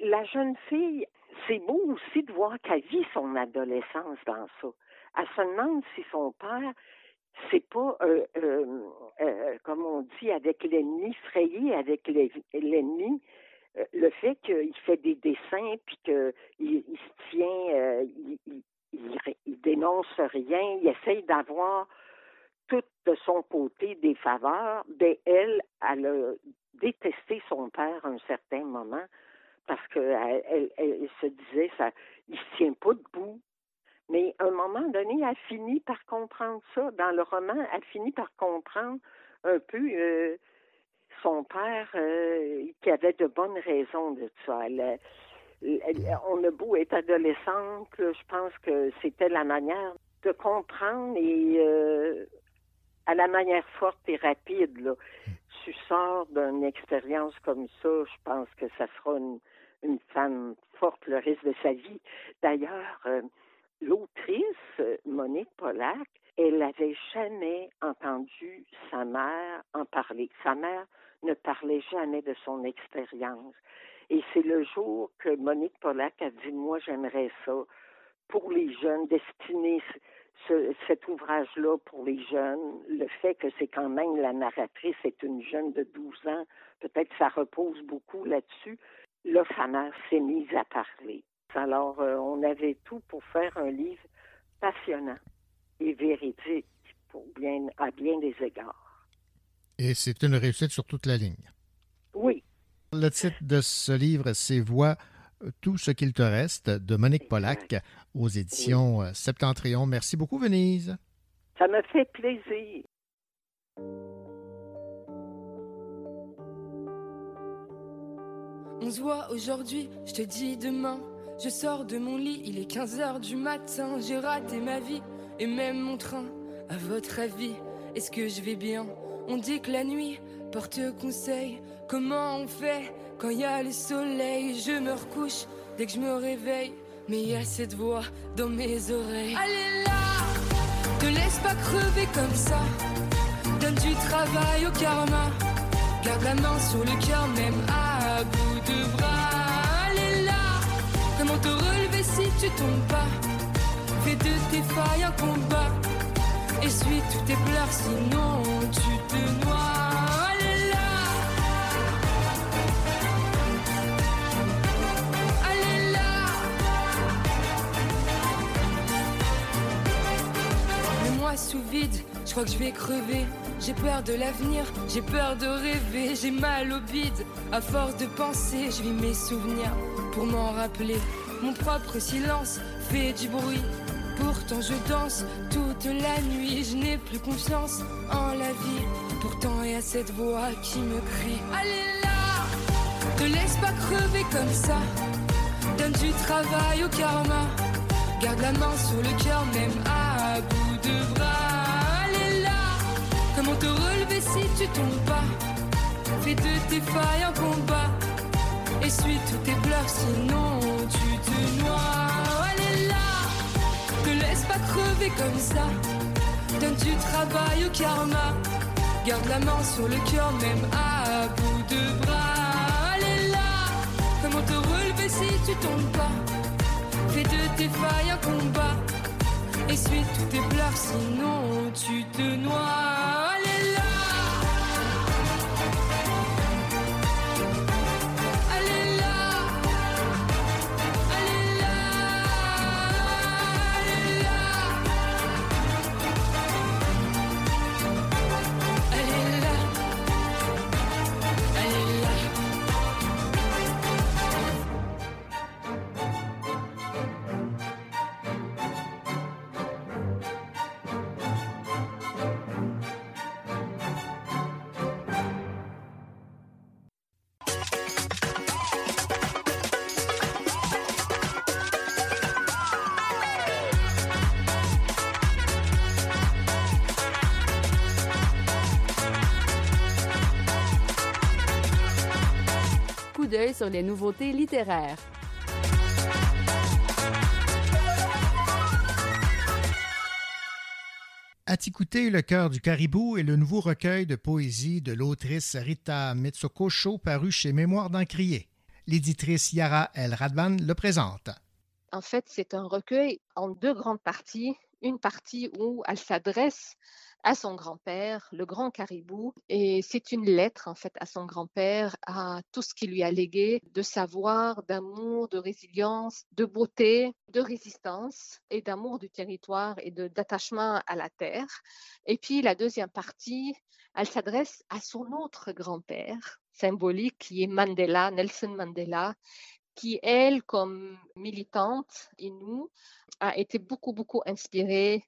[SPEAKER 8] la jeune fille, c'est beau aussi de voir qu'elle vit son adolescence dans ça. Elle se demande si son père, c'est pas, euh, euh, euh, comme on dit, avec l'ennemi, frayé avec l'ennemi, le fait qu'il fait des dessins, puis qu'il il se tient, il, dénonce rien, il essaye d'avoir tout de son côté des faveurs, ben elle, elle a détesté son père à un certain moment parce qu'elle elle, se disait ça, il se tient pas debout. Mais à un moment donné, elle finit par comprendre ça. Dans le roman, elle finit par comprendre un peu euh, son père euh, qui avait de bonnes raisons de ça. Elle, on a beau être adolescente, je pense que c'était la manière de comprendre et euh, à la manière forte et rapide. Tu sors d'une expérience comme ça, je pense que ça sera une, femme forte le reste de sa vie. D'ailleurs, euh, l'autrice, Monique Pollack, elle n'avait jamais entendu sa mère en parler. Sa mère ne parlait jamais de son expérience. Et c'est le jour que Monique Pollack a dit, moi j'aimerais ça pour les jeunes, destiner cet ouvrage-là pour les jeunes. Le fait que c'est quand même la narratrice est une jeune de 12 ans, peut-être que ça repose beaucoup là-dessus. Là, sa mère s'est mise à parler. Alors, euh, on avait tout pour faire un livre passionnant et véridique pour bien, à bien des égards.
[SPEAKER 3] Et c'est une réussite sur toute la ligne.
[SPEAKER 8] Oui,
[SPEAKER 3] le titre de ce livre, c'est Vois tout ce qu'il te reste de Monique Pollack aux éditions euh, Septentrion. Merci beaucoup, Venise.
[SPEAKER 8] Ça me fait plaisir.
[SPEAKER 13] On se voit aujourd'hui, je te dis demain. Je sors de mon lit, il est 15 h du matin. J'ai raté ma vie et même mon train. À votre avis, est-ce que je vais bien? On dit que la nuit porte conseil. Comment on fait quand il y a le soleil? Je me recouche dès que je me réveille, mais il y a cette voix dans mes oreilles. Allez là, te laisse pas crever comme ça. Donne du travail au karma. Garde la main sur le cœur, même à bout de bras. Allez là, comment te relever si tu tombes pas? Fais de tes failles un combat. Essuie tous tes pleurs, sinon tu te noies. Sous vide, je crois que je vais crever. J'ai peur de l'avenir, j'ai peur de rêver, j'ai mal au bide. À force de penser, je vis mes souvenirs pour m'en rappeler. Mon propre silence fait du bruit. Pourtant je danse toute la nuit, je n'ai plus confiance en la vie. Pourtant y a cette voix qui me crie Allez là, te laisse pas crever comme ça. Donne du travail au karma. Garde la main sur le cœur, même à si tu tombes pas Fais de tes failles un combat. Essuie tous tes pleurs, sinon tu te noies. Allez là, te laisse pas crever comme ça. Donne du travail au karma. Garde la main sur le cœur, même à bout de bras. Allez là, comment te relever si tu tombes pas? Fais de tes failles un combat. Essuie tous tes pleurs, sinon tu te noies.
[SPEAKER 2] Sur les nouveautés littéraires.
[SPEAKER 3] Atikouté, le cœur du caribou est le nouveau recueil de poésie de l'autrice Rita Metsokosho paru chez Mémoire d'Encrier. L'éditrice Yara El Radvan le présente.
[SPEAKER 14] En fait, c'est un recueil en deux grandes parties. Une partie où elle s'adresse à son grand-père, le grand caribou. Et c'est une lettre, en fait, à son grand-père, à tout ce qu'il lui a légué de savoir, d'amour, de résilience, de beauté, de résistance et d'amour du territoire et d'attachement à la terre. Et puis, la deuxième partie, elle s'adresse à son autre grand-père symbolique qui est Mandela, Nelson Mandela, qui, elle, comme militante et a été beaucoup, beaucoup inspirée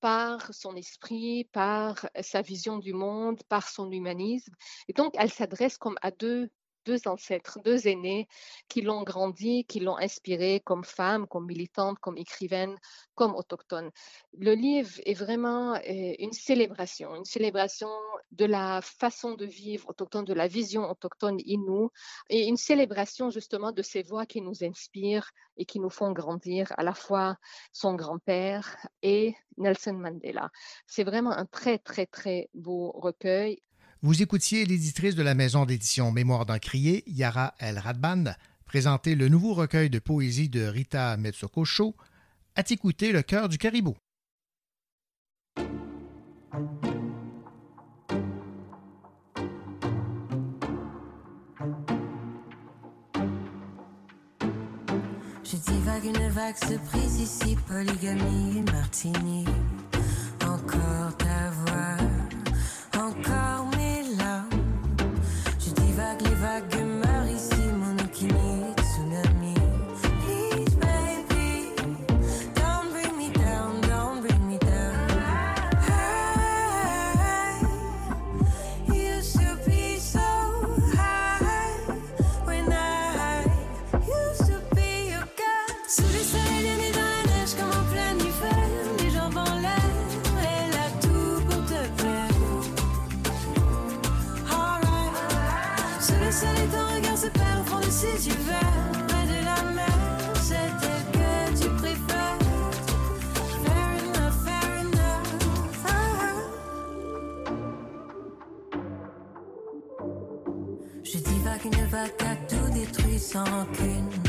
[SPEAKER 14] par son esprit, par sa vision du monde, par son humanisme. Et donc, elle s'adresse comme à deux deux ancêtres, deux aînés qui l'ont grandi, qui l'ont inspiré comme femme, comme militante, comme écrivaine, comme autochtone. Le livre est vraiment euh, une célébration, une célébration de la façon de vivre autochtone, de la vision autochtone inou, et une célébration justement de ces voix qui nous inspirent et qui nous font grandir, à la fois son grand-père et Nelson Mandela. C'est vraiment un très, très, très beau recueil
[SPEAKER 3] vous écoutiez l'éditrice de la maison d'édition Mémoire d'Encrier, Yara El Radban, présenter le nouveau recueil de poésie de Rita Metsokosho, t'écouter le cœur du caribou.
[SPEAKER 1] Je une vague se ici, polygamie, martini. Encore ta voix, talking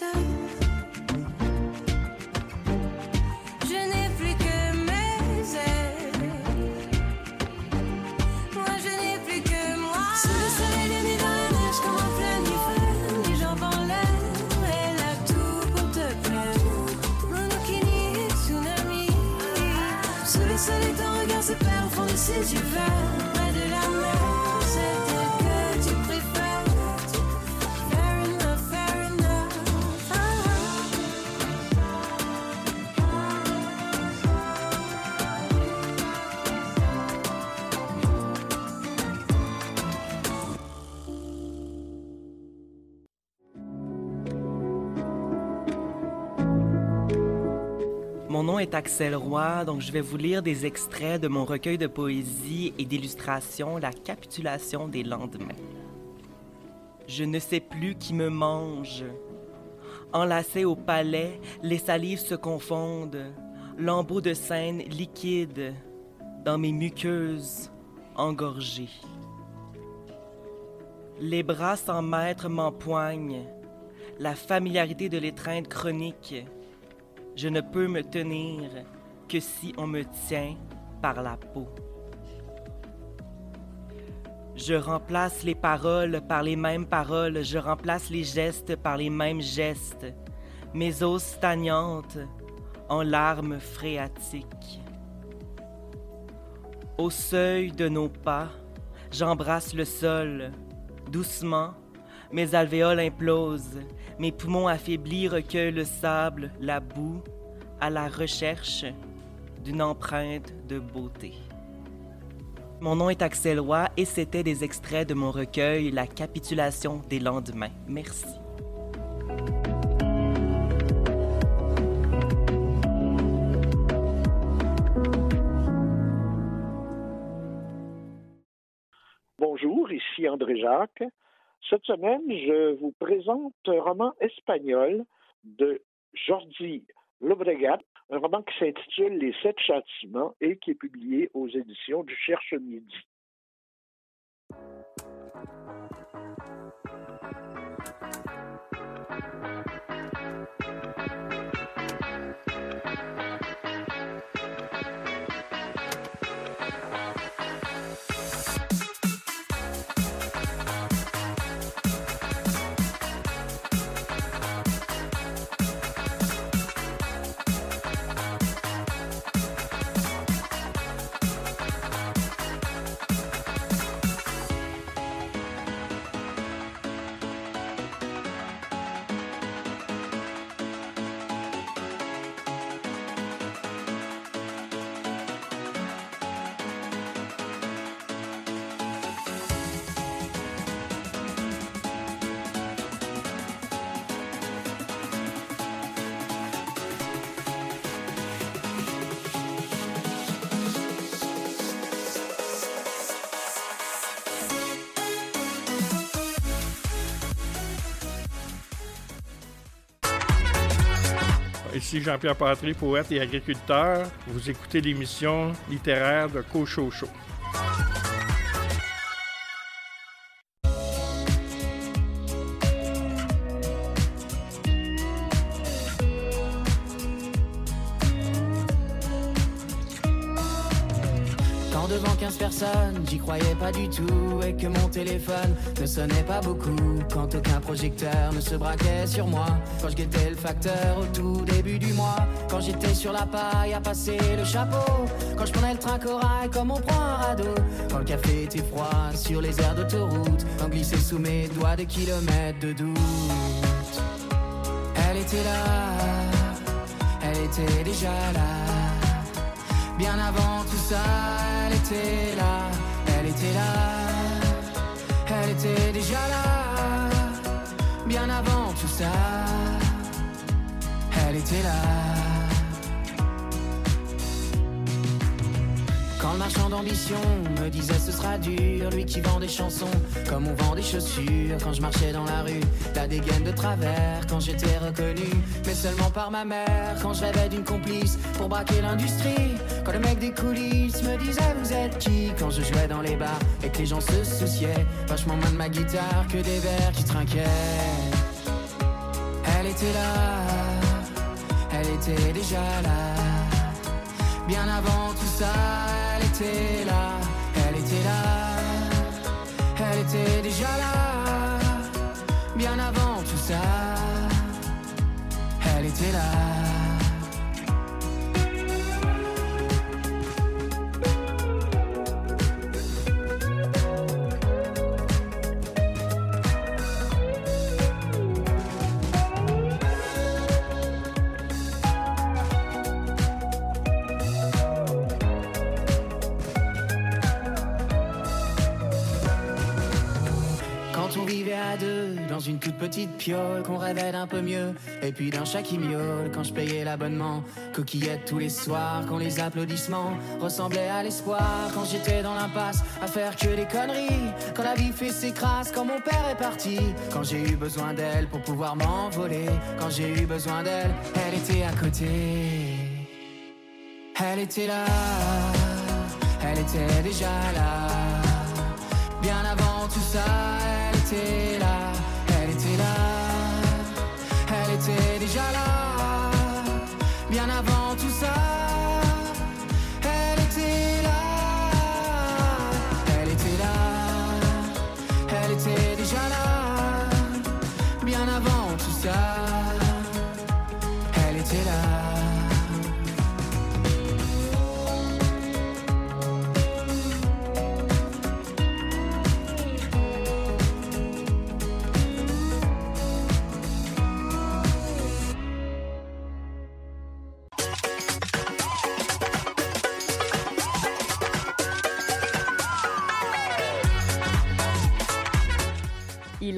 [SPEAKER 1] so
[SPEAKER 15] est Axel Roy, donc je vais vous lire des extraits de mon recueil de poésie et d'illustrations, La capitulation des lendemains. Je ne sais plus qui me mange. Enlacés au palais, les salives se confondent, lambeaux de scène liquide dans mes muqueuses engorgées. Les bras sans maître m'empoignent, la familiarité de l'étreinte chronique. Je ne peux me tenir que si on me tient par la peau. Je remplace les paroles par les mêmes paroles, je remplace les gestes par les mêmes gestes, mes os stagnantes en larmes phréatiques. Au seuil de nos pas, j'embrasse le sol, doucement, mes alvéoles implosent, mes poumons affaiblis recueillent le sable, la boue, à la recherche d'une empreinte de beauté. Mon nom est Axel Roy et c'était des extraits de mon recueil La capitulation des lendemains. Merci.
[SPEAKER 9] Bonjour, ici André Jacques. Cette semaine, je vous présente un roman espagnol de Jordi Lobregat, un roman qui s'intitule Les Sept Châtiments et qui est publié aux éditions du Cherche Midi.
[SPEAKER 16] Ici Jean-Pierre Patry, poète et agriculteur. Vous écoutez l'émission littéraire de Cochocho.
[SPEAKER 17] Quand devant 15 personnes, j'y croyais pas du tout et que mon ne sonnait pas beaucoup. Quand aucun projecteur ne se braquait sur moi. Quand je guettais le facteur au tout début du mois. Quand j'étais sur la paille à passer le chapeau. Quand je prenais le train corail comme on prend un radeau. Quand le café était froid sur les aires d'autoroute. Quand glissait sous mes doigts des kilomètres de doute. Elle était là, elle était déjà là. Bien avant tout ça, elle était là, elle était là, était déjà là. Bien avant tout ça, elle était là. Quand le marchand d'ambition me disait ce sera dur, lui qui vend des chansons comme on vend des chaussures. Quand je marchais dans la rue, la dégaine de travers. Quand j'étais reconnu, mais seulement par ma mère. Quand je rêvais d'une complice pour braquer l'industrie. Quand le mec des coulisses me disait vous êtes qui Quand je jouais dans les bars et que les gens se souciaient vachement moins de ma guitare que des verres qui trinquaient. Elle était là, elle était déjà là. Bien avant tout ça, elle était là, elle était là, elle était déjà là. Bien avant tout ça, elle était là. Qu'on rêvait d'un peu mieux. Et puis d'un chat qui miaule quand je payais l'abonnement. Coquillettes tous les soirs quand les applaudissements ressemblaient à l'espoir. Quand j'étais dans l'impasse à faire que des conneries. Quand la vie fait ses crasses, quand mon père est parti. Quand j'ai eu besoin d'elle pour pouvoir m'envoler. Quand j'ai eu besoin d'elle, elle était à côté. Elle était là, elle était déjà là. Bien avant tout ça, elle était là, était déjà là. Bien avant tout ça,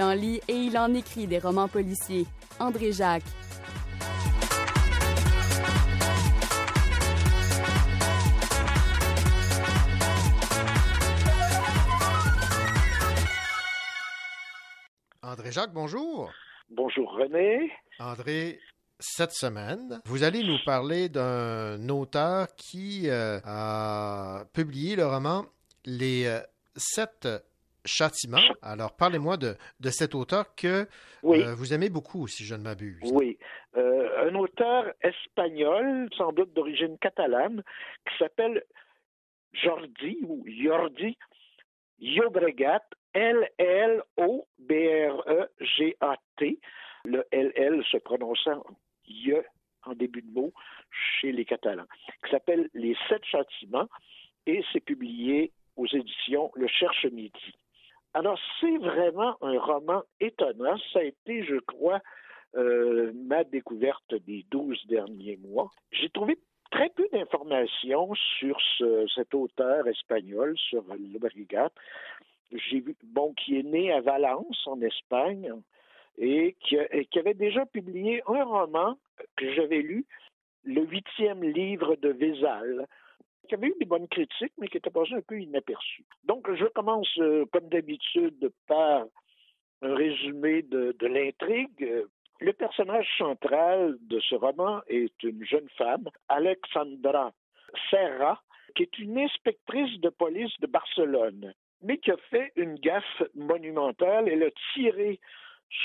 [SPEAKER 2] Il en lit et il en écrit des romans policiers. André Jacques.
[SPEAKER 3] André Jacques, bonjour.
[SPEAKER 9] Bonjour René.
[SPEAKER 3] André, cette semaine, vous allez nous parler d'un auteur qui euh, a publié le roman Les euh, sept châtiments. Alors, parlez-moi de, de cet auteur que
[SPEAKER 9] Oui.
[SPEAKER 3] euh, vous aimez beaucoup, si je ne m'abuse.
[SPEAKER 9] Oui, Euh, un auteur espagnol, sans doute d'origine catalane, qui s'appelle Jordi ou Jordi Llobregat, L-L-O-B-R-E-G-A-T, le LL se prononçant I en début de mot chez les Catalans, qui s'appelle Les Sept Châtiments et c'est publié aux éditions Le Cherche Midi. Alors, c'est vraiment un roman étonnant. Ça a été, je crois, euh, ma découverte des douze derniers mois. J'ai trouvé très peu d'informations sur ce- cet auteur espagnol, sur Llobregat. J'ai vu, bon, qui est né à Valence, en Espagne, et qui, et qui avait déjà publié un roman que j'avais lu, le huitième livre de Vézal, qui avait eu des bonnes critiques, mais qui était passé un peu inaperçu. Donc, je commence, euh, comme d'habitude, par un résumé de, l'intrigue. Le personnage central de ce roman est une jeune femme, Alexandra Serra, qui est une inspectrice de police de Barcelone, mais qui a fait une gaffe monumentale. Elle a tiré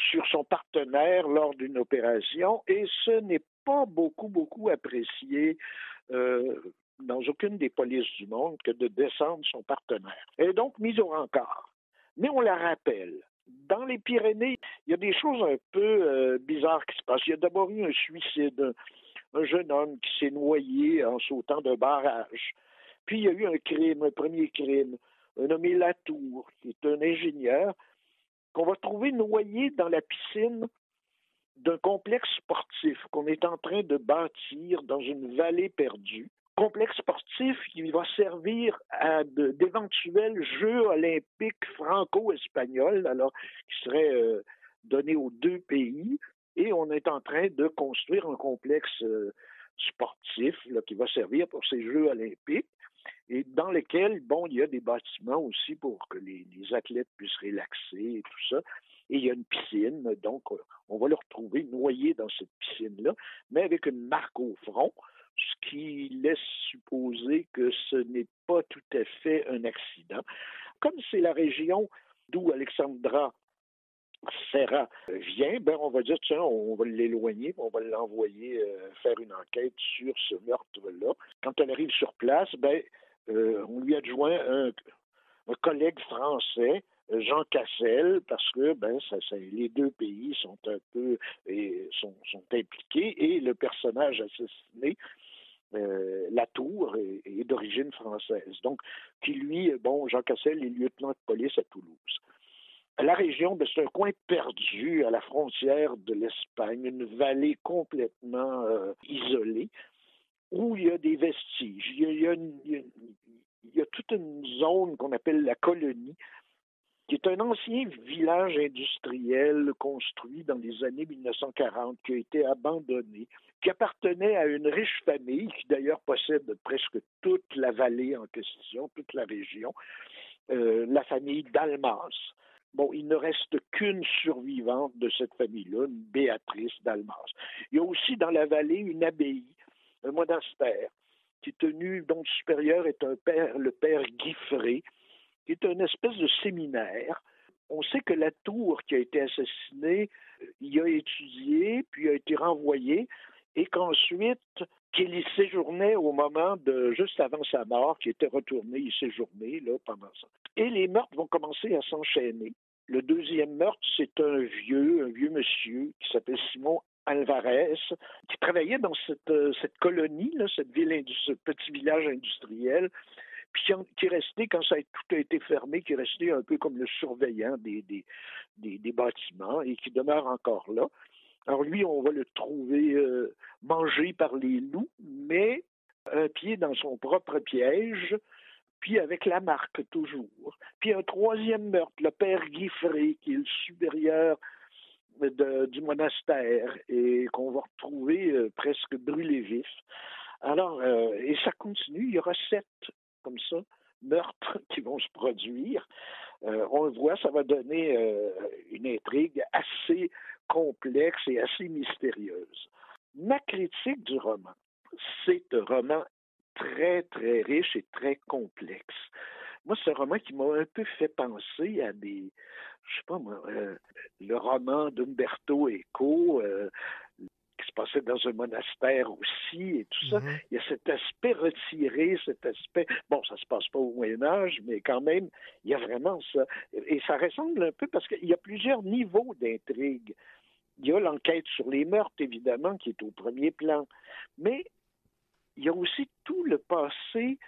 [SPEAKER 9] sur son partenaire lors d'une opération et ce n'est pas beaucoup, beaucoup apprécié euh, dans aucune des polices du monde que de descendre son partenaire. Elle est donc mise au rencard. Mais on la rappelle. Dans les Pyrénées, il y a des choses un peu euh, bizarres qui se passent. Il y a d'abord eu un suicide, un, un jeune homme qui s'est noyé en sautant d'un barrage. Puis il y a eu un crime, un premier crime, un nommé Latour, qui est un ingénieur, qu'on va trouver noyé dans la piscine d'un complexe sportif qu'on est en train de bâtir dans une vallée perdue. Complexe sportif qui va servir à d'éventuels Jeux olympiques franco-espagnols, alors qui seraient euh, donnés aux deux pays. Et on est en train de construire un complexe euh, sportif là, qui va servir pour ces Jeux olympiques et dans lesquels, bon, il y a des bâtiments aussi pour que les, les athlètes puissent relaxer et tout ça. Et il y a une piscine, donc euh, on va le retrouver noyé dans cette piscine-là, mais avec une marque au front, ce qui laisse supposer que ce n'est pas tout à fait un accident. Comme c'est la région d'où Alexandra Serra vient, ben on va dire, tiens, on va l'éloigner, on va l'envoyer euh, faire une enquête sur ce meurtre-là. Quand elle arrive sur place, ben, euh, on lui adjoint un, un collègue français, Jean Cassel, parce que ben, ça, les deux pays sont un peu sont impliqués et le personnage assassiné, euh, Latour, est, est d'origine française. Donc, qui lui, bon, Jean Cassel est lieutenant de police à Toulouse. La région, c'est un coin perdu à la frontière de l'Espagne, une vallée complètement euh, isolée, où il y a des vestiges. Il y a, une- il y a toute une zone qu'on appelle la colonie, qui est un ancien village industriel construit dans les années 1940, qui a été abandonné, qui appartenait à une riche famille, qui d'ailleurs possède presque toute la vallée en question, toute la région, euh, la famille Dalmas. Bon, il ne reste qu'une survivante de cette famille-là, une Béatrice Dalmas. Il y a aussi dans la vallée une abbaye, un monastère, qui tenu, dont le supérieur est un père, le père Guiffré, qui est une espèce de séminaire. On sait que la tour qui a été assassinée, il a étudié, puis a été renvoyé, et qu'ensuite, qu'il y séjournait au moment de, juste avant sa mort, qui était retourné y séjourner, là, pendant ça. Et les meurtres vont commencer à s'enchaîner. Le deuxième meurtre, c'est un vieux, un vieux monsieur qui s'appelle Simon Alvarez, qui travaillait dans cette, euh, cette colonie, là, cette ville, ce petit village industriel, puis qui, est quand ça tout a été fermé, qui est resté un peu comme le surveillant des, des, des bâtiments et qui demeure encore là. Alors lui, on va le trouver euh, mangé par les loups, mais un pied dans son propre piège, puis avec la marque toujours. Puis un troisième meurtre, le père Guiffré, qui est le supérieur du monastère et qu'on va retrouver euh, presque brûlé vif. Alors, euh, et ça continue, il y aura sept comme ça meurtres qui vont se produire. On le voit, ça va donner une intrigue assez complexe et assez mystérieuse. Ma critique du roman, c'est un roman très, très riche et très complexe. Moi, c'est un roman qui m'a un peu fait penser à des, je sais pas moi, euh, le roman d'Umberto Eco, euh, qui se passait dans un monastère aussi et tout ça. Il y a cet aspect retiré, cet aspect. Bon, ça se passe pas au Moyen Âge, mais quand même, il y a vraiment ça. Et ça ressemble un peu parce qu'il y a plusieurs niveaux d'intrigue. Il y a l'enquête sur les meurtres, évidemment, qui est au premier plan. Mais il y a aussi tout le passé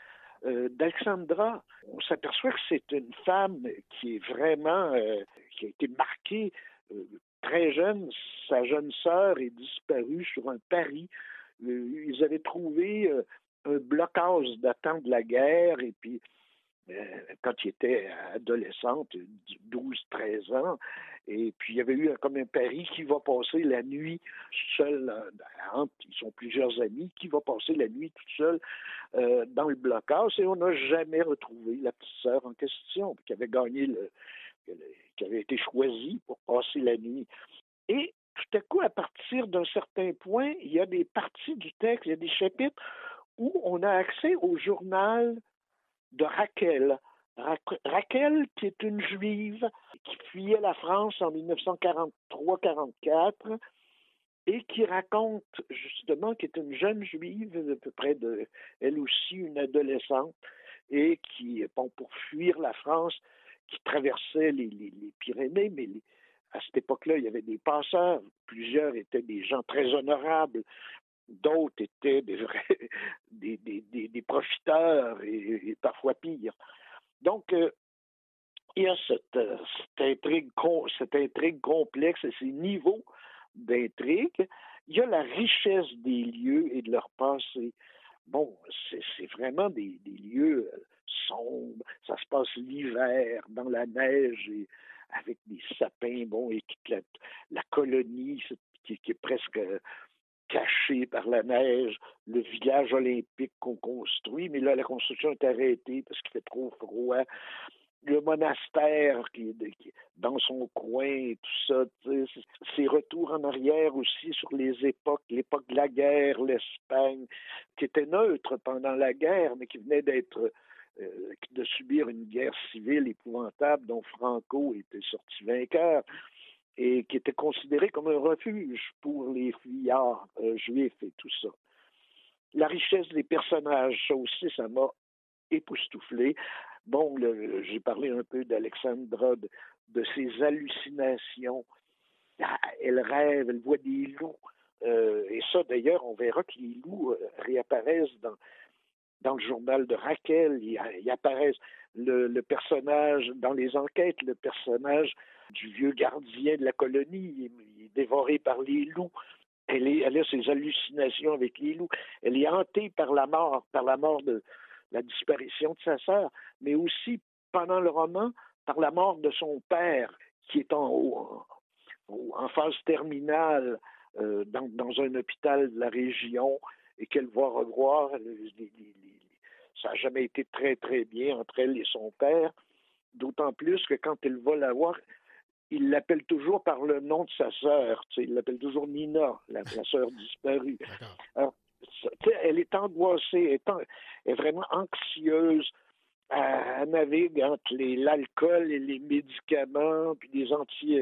[SPEAKER 9] euh, d'Alexandra. On s'aperçoit que c'est une femme qui est vraiment, euh, qui a été marquée euh, très jeune. Sa jeune sœur est disparue sur un pari. Euh, ils avaient trouvé euh, un blocage datant de la guerre et puis euh, quand il était adolescente, 12-13 ans. Et puis, il y avait eu comme un pari qui va passer la nuit seul, entre, ils sont plusieurs amis, qui va passer la nuit toute seule dans le blocage. Et on n'a jamais retrouvé la petite sœur en question, qui avait gagné le, qui avait été choisie pour passer la nuit. Et tout à coup, à partir d'un certain point, il y a des parties du texte, il y a des chapitres où on a accès au journal de Raquel. Ra- Raquel, qui est une juive qui fuyait la France en 1943-44 et qui raconte justement qui est une jeune juive, à peu près de, elle aussi une adolescente, et qui, bon, pour fuir la France, qui traversait les, Pyrénées, mais à cette époque-là, il y avait des passeurs, plusieurs étaient des gens très honorables, d'autres étaient des vrais, des, profiteurs et, parfois pires. Donc, euh, il y a cette, euh, cette intrigue, complexe et ces niveaux d'intrigue. Il y a la richesse des lieux et de leur passé. Bon, c'est vraiment des, des lieux sombres. Ça se passe l'hiver, dans la neige, et avec des sapins, bon, et toute la, colonie qui, est presque euh, cachée par la neige, le village olympique qu'on construit, mais là, la construction est arrêtée parce qu'il fait trop froid le monastère qui est, dans son coin et tout ça, ses retours en arrière aussi sur les époques, l'époque de la guerre, l'Espagne, qui était neutre pendant la guerre, mais qui venait d'être euh, de subir une guerre civile épouvantable dont Franco était sorti vainqueur et qui était considéré comme un refuge pour les fuyards euh, juifs et tout ça. La richesse des personnages, ça aussi, ça m'a époustouflé. Bon, j'ai parlé un peu d'Alexandra, de, de ses hallucinations. Ah, Elle rêve, elle voit des loups. Euh, et ça, d'ailleurs, on verra que les loups réapparaissent dans, dans le journal de Raquel. Ils, ils apparaissent le, personnage, dans les enquêtes, le personnage du vieux gardien de la colonie, il, est- il dévoré par les loups. Elle, a ses hallucinations avec les loups. Elle est hantée par la mort, par la mort de la disparition de sa sœur, mais aussi pendant le roman par la mort de son père, qui est en haut, en, phase terminale, euh, dans, un hôpital de la région, et qu'elle va revoir. Ça n'a jamais été très, très bien entre elle et son père, d'autant plus que quand elle va la voir, il l'appelle toujours par le nom de sa sœur. Il l'appelle toujours Nina, la, la sœur disparue. Alors, elle est angoissée, elle est, en, elle est vraiment anxieuse. Elle navigue entre l'alcool et les médicaments, puis des anti,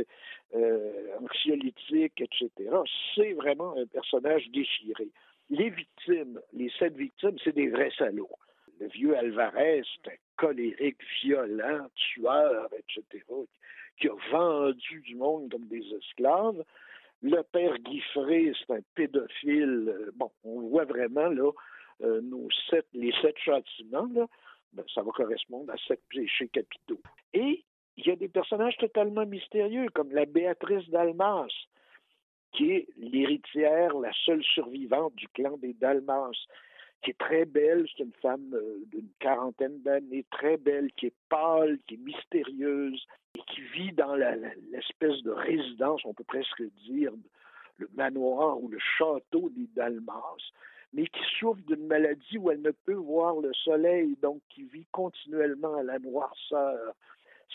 [SPEAKER 9] euh, anxiolytiques, etc. C'est vraiment un personnage déchiré. Les victimes, les sept victimes, c'est des vrais salauds. Le vieux Alvarez, c'est un colérique, violent, tueur, etc., qui a vendu du monde comme des esclaves. Le père Guiffré, c'est un pédophile. Bon, on voit vraiment là euh, nos sept, les sept châtiments, là, ben, ça va correspondre à sept péchés capitaux. Et il y a des personnages totalement mystérieux, comme la Béatrice d'Almas, qui est l'héritière, la seule survivante du clan des Dalmas, qui est très belle, c'est une femme euh, d'une quarantaine d'années, très belle, qui est pâle, qui est mystérieuse, et qui vit dans l'espèce de résidence, on peut presque dire, le manoir ou le château des Dalmas, mais qui souffre d'une maladie où elle ne peut voir le soleil, donc qui vit continuellement à la noirceur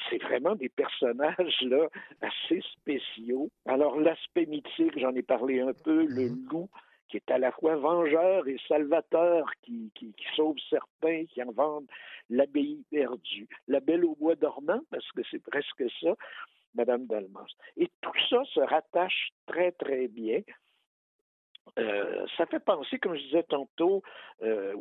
[SPEAKER 9] c'est vraiment des personnages là assez spéciaux. Alors l'aspect mythique, j'en ai parlé un peu, le loup qui est à la fois vengeur et salvateur, qui, qui, qui sauve certains, qui en vendent l'abbaye perdue, la belle au bois dormant, parce que c'est presque ça, Madame Dalmas. Et tout ça se rattache très, très bien euh, ça fait penser, comme je disais tantôt, euh,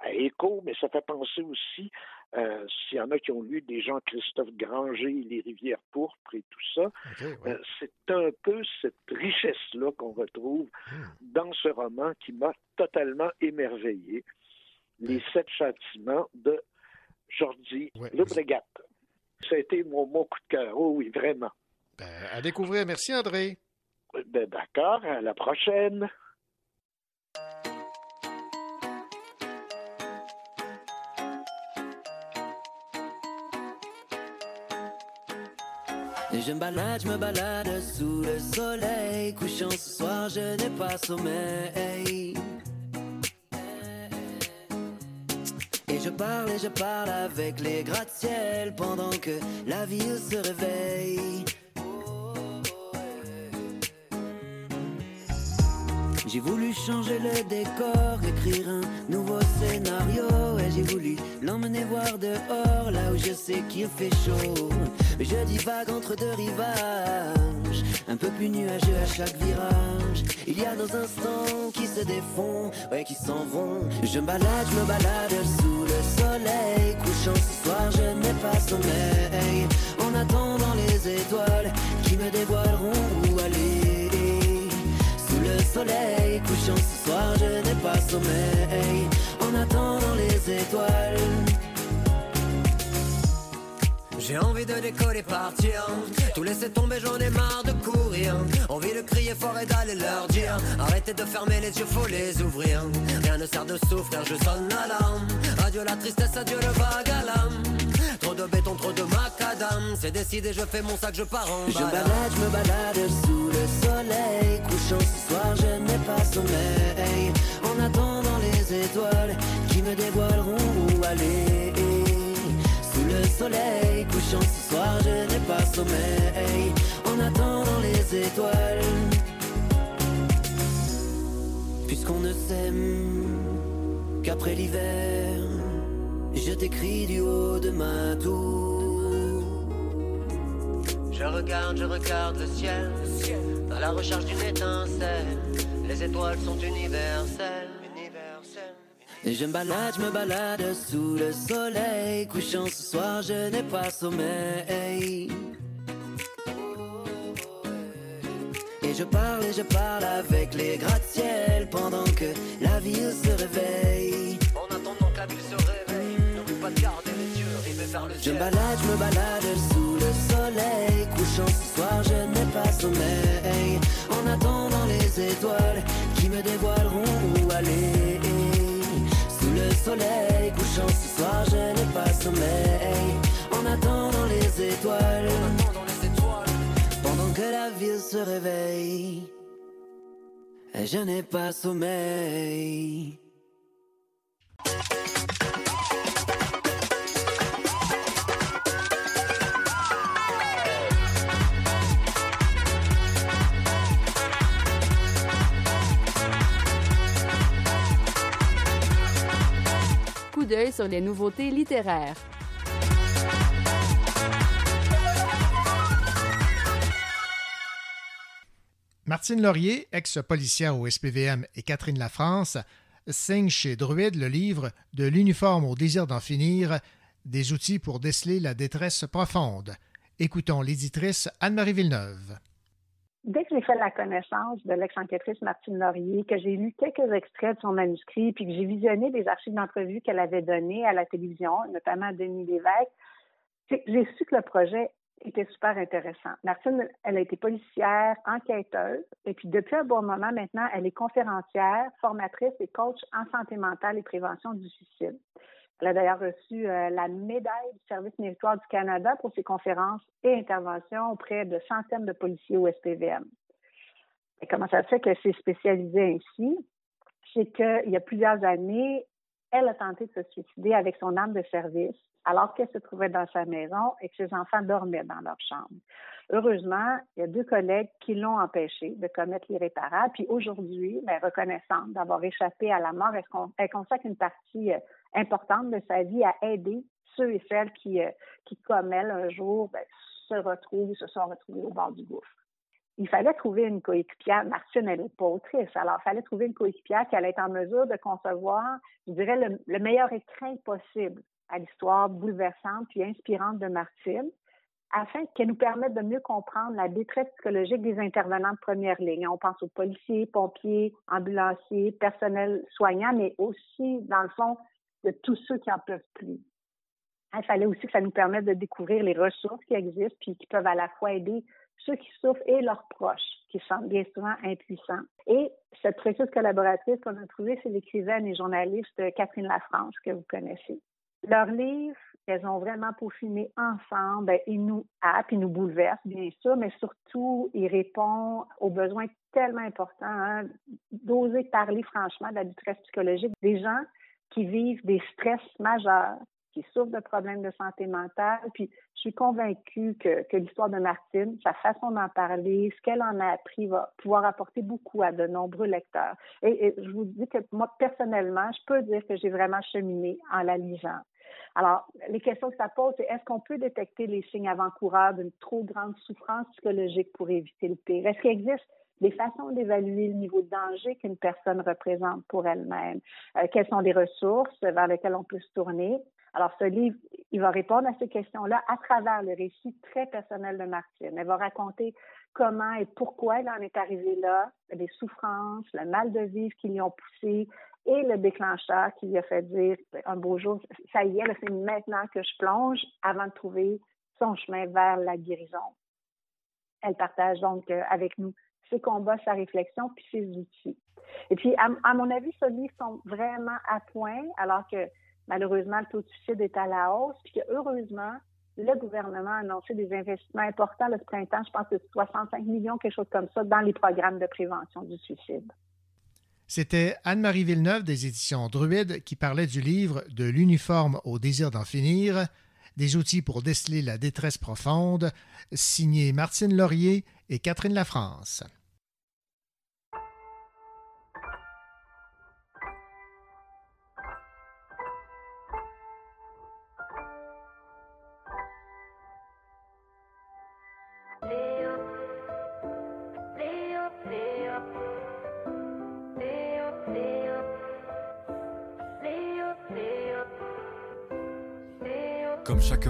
[SPEAKER 9] à Écho, mais ça fait penser aussi, euh, s'il y en a qui ont lu des gens Christophe Granger, Les Rivières pourpres et tout ça, okay, ouais. c'est un peu cette richesse-là qu'on retrouve hmm. dans ce roman qui m'a totalement émerveillé. Les sept châtiments de Jordi ouais. Ça a été mon, mon coup de cœur, oh oui, vraiment.
[SPEAKER 3] Ben, à découvrir. Merci, André.
[SPEAKER 9] Ben, D'accord, à la prochaine.
[SPEAKER 18] Et je me balade, je me balade sous le soleil. Couchant ce soir, je n'ai pas sommeil. Et je parle et je parle avec les gratte-ciel pendant que la ville se réveille. J'ai voulu changer le décor, écrire un nouveau scénario Et j'ai voulu l'emmener voir dehors, là où je sais qu'il fait chaud. Mais je divague entre deux rivages, un peu plus nuageux à chaque virage. Il y a nos instants qui se défont, ouais qui s'en vont. Je me balade, je me balade sous le soleil Couchant ce soir, je n'ai pas sommeil. En attendant les étoiles qui me dévoileront soleil couchant ce soir, je n'ai pas sommeil en attendant les étoiles. J'ai envie de décoller, partir. Tout laisser tomber, j'en ai marre de courir. Envie de crier fort et d'aller leur dire Arrêtez de fermer les yeux, faut les ouvrir. Rien ne sert de souffrir, je sonne l'alarme. Adieu la tristesse, adieu le vague à l'âme. Trop de béton, trop de macadam. C'est décidé, je fais mon sac, je pars en Je balade, je me balade sous le soleil. Couchant ce soir, je n'ai pas sommeil. En attendant les étoiles qui me dévoileront où aller. Sous le soleil, couchant ce soir, je n'ai pas sommeil. En attendant les étoiles. Puisqu'on ne s'aime qu'après l'hiver. Je t'écris du haut de ma tour. Je regarde, je regarde le ciel, à la recherche d'une étincelle. Les étoiles sont universelles. Et je me balade, je me balade sous le soleil. Couchant ce soir, je n'ai pas sommeil. Et je parle et je parle avec les gratte-ciel pendant que la ville se réveille. Vers le ciel. Je me balade, je me balade sous le soleil. Couchant ce soir, je n'ai pas sommeil. En attendant les étoiles qui me dévoileront où aller. Sous le soleil, couchant ce soir, je n'ai pas sommeil. En attendant les
[SPEAKER 17] étoiles. Pendant que la ville se réveille, et je n'ai pas sommeil.
[SPEAKER 2] D'œil sur les nouveautés littéraires.
[SPEAKER 3] Martine Laurier, ex-policière au SPVM, et Catherine Lafrance signent chez Druide le livre De l'uniforme au désir d'en finir, des outils pour déceler la détresse profonde. Écoutons l'éditrice Anne-Marie Villeneuve.
[SPEAKER 19] Dès que j'ai fait la connaissance de l'ex-enquêtrice Martine Laurier, que j'ai lu quelques extraits de son manuscrit, puis que j'ai visionné des archives d'entrevue qu'elle avait données à la télévision, notamment à Denis Lévesque, j'ai su que le projet était super intéressant. Martine, elle a été policière, enquêteuse, et puis depuis un bon moment maintenant, elle est conférencière, formatrice et coach en santé mentale et prévention du suicide. Elle a d'ailleurs reçu euh, la médaille du service méritoire du Canada pour ses conférences et interventions auprès de centaines de policiers au SPVM. Et comment ça se fait qu'elle s'est spécialisée ainsi? C'est qu'il y a plusieurs années, elle a tenté de se suicider avec son âme de service alors qu'elle se trouvait dans sa maison et que ses enfants dormaient dans leur chambre. Heureusement, il y a deux collègues qui l'ont empêchée de commettre l'irréparable. Puis aujourd'hui, mais reconnaissante d'avoir échappé à la mort, elle consacre une partie euh, importante de sa vie à aider ceux et celles qui, euh, qui comme elle, un jour, ben, se retrouvent, se sont retrouvés au bord du gouffre. Il fallait trouver une coéquipière. Martine, elle n'est pas autrice. Alors, il fallait trouver une coéquipière qui allait être en mesure de concevoir, je dirais, le, le meilleur écrin possible à l'histoire bouleversante puis inspirante de Martine, afin qu'elle nous permette de mieux comprendre la détresse psychologique des intervenants de première ligne. On pense aux policiers, pompiers, ambulanciers, personnel soignant, mais aussi, dans le fond, de tous ceux qui en peuvent plus. Il fallait aussi que ça nous permette de découvrir les ressources qui existent puis qui peuvent à la fois aider ceux qui souffrent et leurs proches, qui sont bien souvent impuissants. Et cette précieuse collaboratrice qu'on a trouvée, c'est l'écrivaine et journaliste Catherine Lafrance, que vous connaissez. Leur livre, qu'elles ont vraiment peaufiné ensemble, ben, il nous happe, il nous bouleverse, bien sûr, mais surtout, il répond aux besoins tellement importants hein, d'oser parler franchement de la détresse psychologique des gens qui vivent des stress majeurs, qui souffrent de problèmes de santé mentale. Puis, je suis convaincue que, que l'histoire de Martine, sa façon d'en parler, ce qu'elle en a appris va pouvoir apporter beaucoup à de nombreux lecteurs. Et, et je vous dis que moi, personnellement, je peux dire que j'ai vraiment cheminé en la lisant. Alors, les questions que ça pose, c'est est-ce qu'on peut détecter les signes avant-coureurs d'une trop grande souffrance psychologique pour éviter le pire? Est-ce qu'il existe des façons d'évaluer le niveau de danger qu'une personne représente pour elle-même? Euh, quelles sont les ressources vers lesquelles on peut se tourner? Alors, ce livre, il va répondre à ces questions-là à travers le récit très personnel de Martine. Elle va raconter comment et pourquoi elle en est arrivée là, les souffrances, le mal de vivre qui l'y ont poussé et le déclencheur qui lui a fait dire un beau jour, ça y est, c'est maintenant que je plonge avant de trouver son chemin vers la guérison. Elle partage donc euh, avec nous ses combats, sa réflexion, puis ses outils. Et puis, à, mon avis, ce livre sont vraiment à point, alors que malheureusement, le taux de suicide est à la hausse, puis que heureusement, le gouvernement a annoncé des investissements importants le printemps, je pense que 65 millions, quelque chose comme ça, dans les programmes de prévention du suicide.
[SPEAKER 3] C'était Anne-Marie Villeneuve des éditions Druide qui parlait du livre De l'uniforme au désir d'en finir, des outils pour déceler la détresse profonde, signé Martine Laurier et Catherine Lafrance.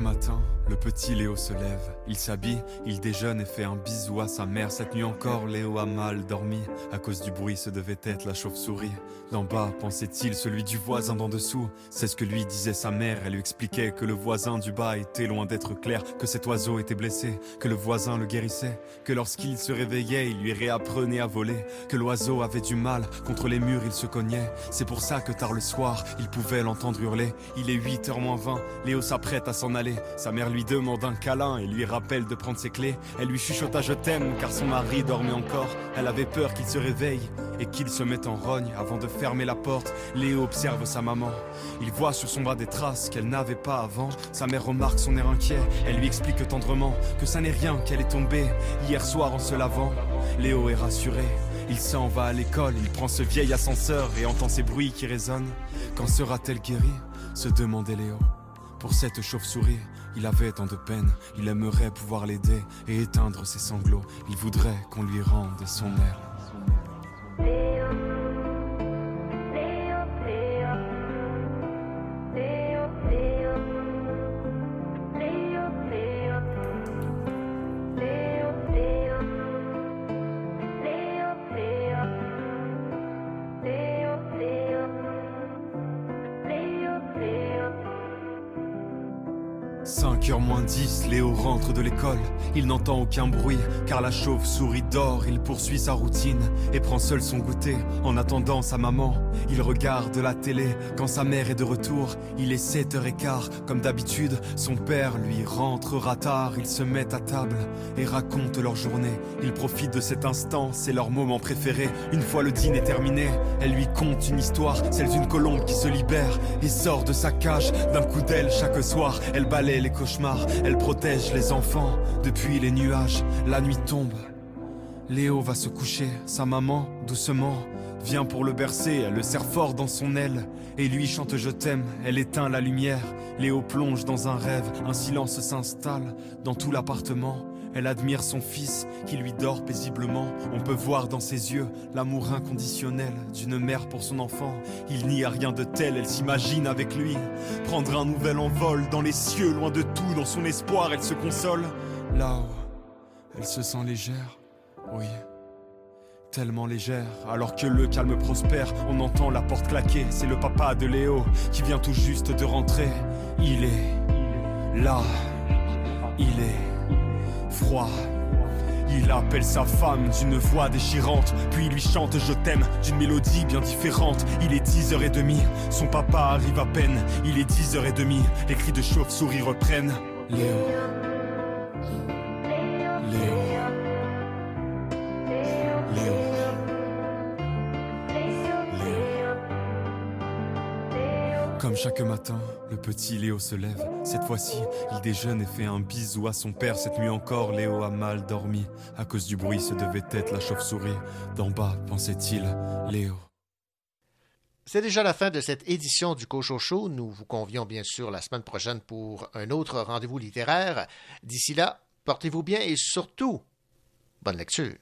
[SPEAKER 20] Matin, le petit Léo se lève, il s'habille, il déjeune et fait un bisou à sa mère. Cette nuit encore, Léo a mal dormi. À cause du bruit, ce devait être la chauve-souris. D'en bas, pensait-il, celui du voisin d'en dessous. C'est ce que lui disait sa mère. Elle lui expliquait que le voisin du bas était loin d'être clair, que cet oiseau était blessé, que le voisin le guérissait, que lorsqu'il se réveillait, il lui réapprenait à voler, que l'oiseau avait du mal, contre les murs il se cognait. C'est pour ça que tard le soir, il pouvait l'entendre hurler. Il est 8h moins 20, Léo s'apprête à s'en aller. Sa mère lui lui demande un câlin et lui rappelle de prendre ses clés. Elle lui chuchota je t'aime car son mari dormait encore. Elle avait peur qu'il se réveille et qu'il se mette en rogne avant de fermer la porte. Léo observe sa maman. Il voit sur son bras des traces qu'elle n'avait pas avant. Sa mère remarque son air inquiet. Elle lui explique tendrement que ça n'est rien, qu'elle est tombée hier soir en se lavant. Léo est rassuré. Il s'en va à l'école, il prend ce vieil ascenseur et entend ces bruits qui résonnent. Quand sera-t-elle guérie? se demandait Léo. Pour cette chauve-souris, il avait tant de peine, il aimerait pouvoir l'aider et éteindre ses sanglots. Il voudrait qu'on lui rende son aile. 10, Léo rentre de l'école. Il n'entend aucun bruit, car la chauve-souris dort. Il poursuit sa routine et prend seul son goûter. En attendant sa maman, il regarde la télé. Quand sa mère est de retour, il est 7h15. Comme d'habitude, son père lui rentrera tard. Ils se mettent à table et racontent leur journée. Ils profitent de cet instant, c'est leur moment préféré. Une fois le dîner terminé, elle lui conte une histoire, celle d'une colombe qui se libère et sort de sa cage. D'un coup d'aile chaque soir, elle balaie les cauchemars, elle protège les enfants depuis les nuages. La nuit tombe. Léo va se coucher, sa maman, doucement, vient pour le bercer, elle le serre fort dans son aile, et lui chante Je t'aime, elle éteint la lumière, Léo plonge dans un rêve, un silence s'installe dans tout l'appartement. Elle admire son fils qui lui dort paisiblement. On peut voir dans ses yeux l'amour inconditionnel d'une mère pour son enfant. Il n'y a rien de tel, elle s'imagine avec lui prendre un nouvel envol dans les cieux, loin de tout. Dans son espoir, elle se console. Là-haut, elle se sent légère, oui. Tellement légère, alors que le calme prospère, on entend la porte claquer. C'est le papa de Léo qui vient tout juste de rentrer. Il est là, il est froid. Il appelle sa femme d'une voix déchirante, puis lui chante Je t'aime d'une mélodie bien différente. Il est 10h30, son papa arrive à peine. Il est 10h30, les cris de chauve-souris reprennent. Léo. Léo. Léo. Comme chaque matin, le petit Léo se lève. Cette fois-ci, il déjeune et fait un bisou à son père. Cette nuit encore, Léo a mal dormi. À cause du bruit, ce devait être la chauve-souris. D'en bas, pensait-il, Léo.
[SPEAKER 3] C'est déjà la fin de cette édition du Cochocho. Nous vous convions bien sûr la semaine prochaine pour un autre rendez-vous littéraire. D'ici là, portez-vous bien et surtout, bonne lecture.